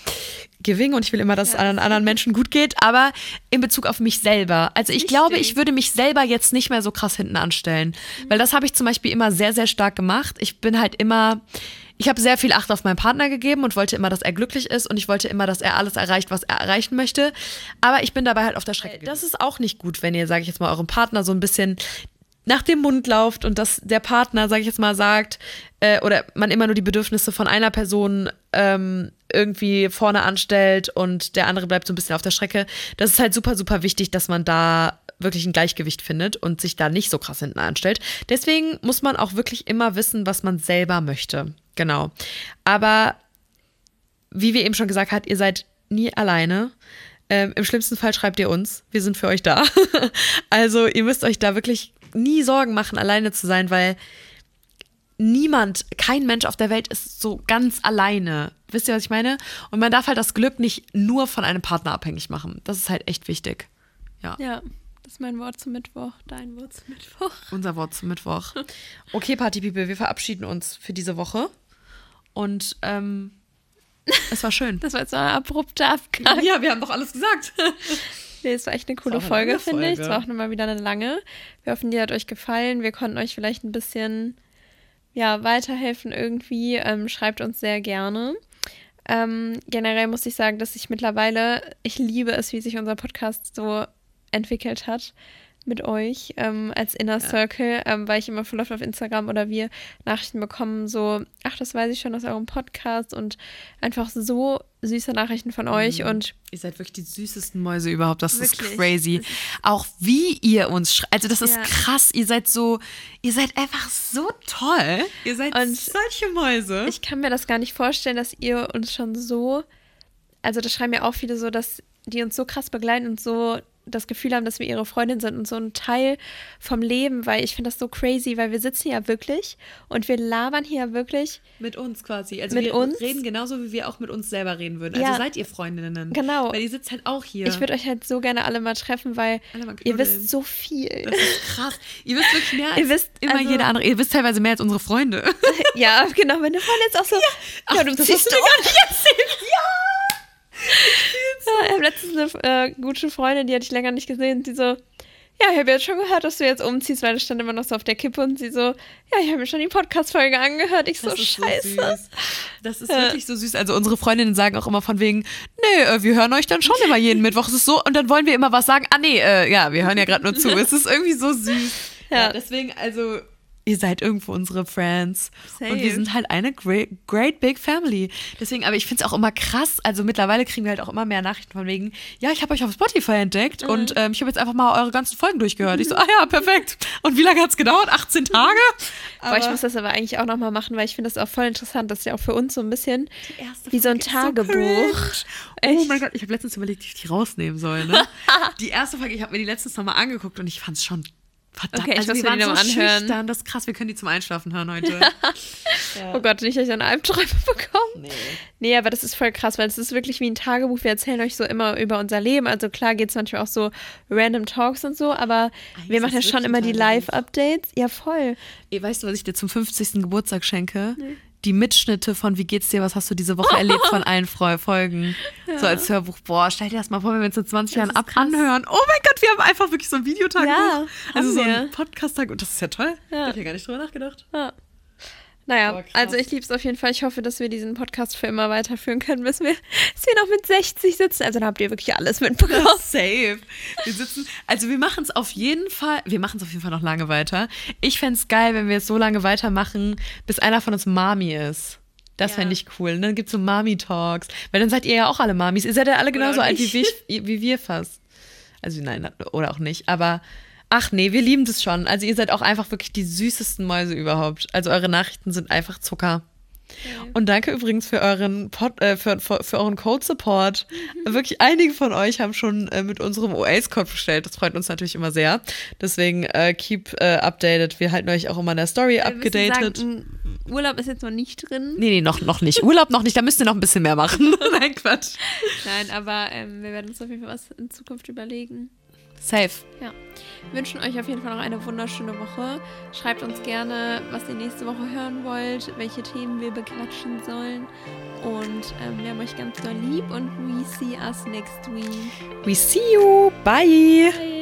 giving und ich will immer, dass es anderen, anderen Menschen gut geht, aber in Bezug auf mich selber. Also ich glaube, ich würde mich selber jetzt nicht mehr so krass hinten anstellen. Weil das habe ich zum Beispiel immer sehr, sehr stark gemacht. Ich bin halt immer ich habe sehr viel Acht auf meinen Partner gegeben und wollte immer, dass er glücklich ist und ich wollte immer, dass er alles erreicht, was er erreichen möchte. Aber ich bin dabei halt auf der Strecke. Das ist auch nicht gut, wenn ihr, sage ich jetzt mal, eurem Partner so ein bisschen nach dem Mund lauft und dass der Partner, sage ich jetzt mal, sagt, äh, oder man immer nur die Bedürfnisse von einer Person ähm, irgendwie vorne anstellt und der andere bleibt so ein bisschen auf der Strecke. Das ist halt super, super wichtig, dass man da wirklich ein Gleichgewicht findet und sich da nicht so krass hinten anstellt. Deswegen muss man auch wirklich immer wissen, was man selber möchte. Genau. Aber wie wir eben schon gesagt haben, ihr seid nie alleine. Ähm, Im schlimmsten Fall schreibt ihr uns. Wir sind für euch da. also ihr müsst euch da wirklich nie Sorgen machen, alleine zu sein, weil niemand, kein Mensch auf der Welt ist so ganz alleine. Wisst ihr, was ich meine? Und man darf halt das Glück nicht nur von einem Partner abhängig machen. Das ist halt echt wichtig. Ja. Ja, das ist mein Wort zum Mittwoch, dein Wort zum Mittwoch. Unser Wort zum Mittwoch. Okay, Party People, wir verabschieden uns für diese Woche. Und ähm, es war schön. Das war jetzt so ein abrupter Abgang. ja, wir haben doch alles gesagt. Nee, es war echt eine coole Folge, finde ich. Es Folge. war auch nochmal wieder eine lange. Wir hoffen, die hat euch gefallen. Wir konnten euch vielleicht ein bisschen ja, weiterhelfen irgendwie. Ähm, schreibt uns sehr gerne. Ähm, generell muss ich sagen, dass ich mittlerweile, ich liebe es, wie sich unser Podcast so entwickelt hat mit euch ähm, als Inner Circle, ähm, weil ich immer voll oft auf Instagram oder wir Nachrichten bekommen, so, ach, das weiß ich schon aus eurem Podcast und einfach so süße Nachrichten von euch und Ihr seid wirklich die süßesten Mäuse überhaupt. Das Wirklich. ist crazy. Auch wie ihr uns schreibt. Also, das ist Ja. krass. Ihr seid so, ihr seid einfach so toll. Ihr seid Und solche Mäuse. Ich kann mir das gar nicht vorstellen, dass ihr uns schon so, also das schreiben ja auch viele so, dass die uns so krass begleiten und so das Gefühl haben, dass wir ihre Freundin sind und so ein Teil vom Leben, weil ich finde das so crazy, weil wir sitzen hier wirklich und wir labern hier wirklich. mit uns quasi. Also Mit wir uns? reden genauso, wie wir auch mit uns selber reden würden. Ja. Also seid ihr Freundinnen. Genau. Weil ihr sitzt halt auch hier. Ich würde euch halt so gerne alle mal treffen, weil ihr wisst so viel. das ist krass. Ihr wisst wirklich mehr als Ihr wisst, immer also- jeder andere. Ihr wisst teilweise mehr als unsere Freunde. ja, genau, meine Freundin ist auch so. Ja, du das hast du mir gar nicht erzählt. Ja! Ja, ich habe letztens eine äh, gute Freundin, die hatte ich länger nicht gesehen, die so, ja, ich habe jetzt schon gehört, dass du jetzt umziehst, weil das stand immer noch so auf der Kippe und sie so, ja, ich habe mir schon die Podcast-Folge angehört. Ich so, Das ist scheiße. so. Das ist wirklich so süß. Also unsere Freundinnen sagen auch immer von wegen, nee, äh, wir hören euch dann schon immer jeden Mittwoch. Es ist so, und dann wollen wir immer was sagen. Ah, nee, äh, ja, wir hören ja gerade nur zu. Es ist irgendwie so süß. Ja. Ja. deswegen, also, ihr seid irgendwo unsere Friends. Und wir Safe. sind halt eine great, great big family. Deswegen, aber ich finde es auch immer krass. Also mittlerweile kriegen wir halt auch immer mehr Nachrichten von wegen, ja, ich habe euch auf Spotify entdeckt Mhm. und ähm, ich habe jetzt einfach mal eure ganzen Folgen durchgehört. Ich so, ah ja, perfekt. Und wie lange hat es gedauert? 18 Tage? Boah, ich muss das aber eigentlich auch nochmal machen, weil ich finde das auch voll interessant. Das ist ja auch für uns so ein bisschen wie so ein Tagebuch. cringe. oh mein Gott, ich habe letztens überlegt, wie ich die rausnehmen soll. Ne? die erste Folge, ich habe mir die letztens nochmal angeguckt und ich fand es schon verdammt. Okay, ich also muss wir waren noch so anhören. schüchtern. Das ist krass, wir können die zum Einschlafen hören heute. Oh Gott, nicht, dass ich dann Albträume bekomme. Nee. Nee, aber das ist voll krass, weil es ist wirklich wie ein Tagebuch. Wir erzählen euch so immer über unser Leben. Also klar geht es manchmal auch so random Talks und so, aber Eigentlich wir machen ja schon immer die. Live-Updates. Ja, voll. Ey, weißt du, was ich dir zum 50. Geburtstag schenke? Die Mitschnitte von Wie geht's dir, was hast du diese Woche erlebt von allen Folgen. So als Hörbuch. Boah, stell dir das mal vor, wenn wir uns in 20 Jahren ab krass. anhören. Oh mein Gott, wir haben einfach wirklich so ein Videotagebuch. Ja, also so ein Podcast-Tag. Und das ist ja toll. Ja. Ich hab hier gar nicht drüber nachgedacht. Ja. Naja, also ich liebe es auf jeden Fall. Ich hoffe, dass wir diesen Podcast für immer weiterführen können, bis wir, bis wir noch mit 60 sitzen. Also dann habt ihr wirklich alles mitbekommen. Safe. Wir sitzen, also wir machen es auf jeden Fall, wir machen es auf jeden Fall noch lange weiter. Ich fände es geil, wenn wir es so lange weitermachen, bis einer von uns Mami ist. Das Ja. fände ich cool. Und dann gibt es so Mami-Talks. Weil dann seid ihr ja auch alle Mamis. Ihr seid ja alle genauso alt wie, wir- wie wir fast. Also nein, oder auch nicht. Aber ach nee, wir lieben das schon. Also ihr seid auch einfach wirklich die süßesten Mäuse überhaupt. Also eure Nachrichten sind einfach Zucker. Und danke übrigens für euren Pod, äh, für, für, für euren Code Support. Wirklich einige von euch haben schon äh, mit unserem OAS-Code bestellt. Das freut uns natürlich immer sehr. Deswegen äh, keep äh, updated. Wir halten euch auch immer in der Story abgedatet. Urlaub ist jetzt noch nicht drin. Nee, nee, noch, noch nicht. Urlaub noch nicht, da müsst ihr noch ein bisschen mehr machen. Nein, Quatsch. Nein, aber ähm, wir werden uns auf jeden Fall was in Zukunft überlegen. Safe. Ja. Wir wünschen euch auf jeden Fall noch eine wunderschöne Woche. Schreibt uns gerne, was ihr nächste Woche hören wollt, welche Themen wir bequatschen sollen. Und ähm, wir haben euch ganz doll lieb und we see us next week. We see you. Bye. Bye.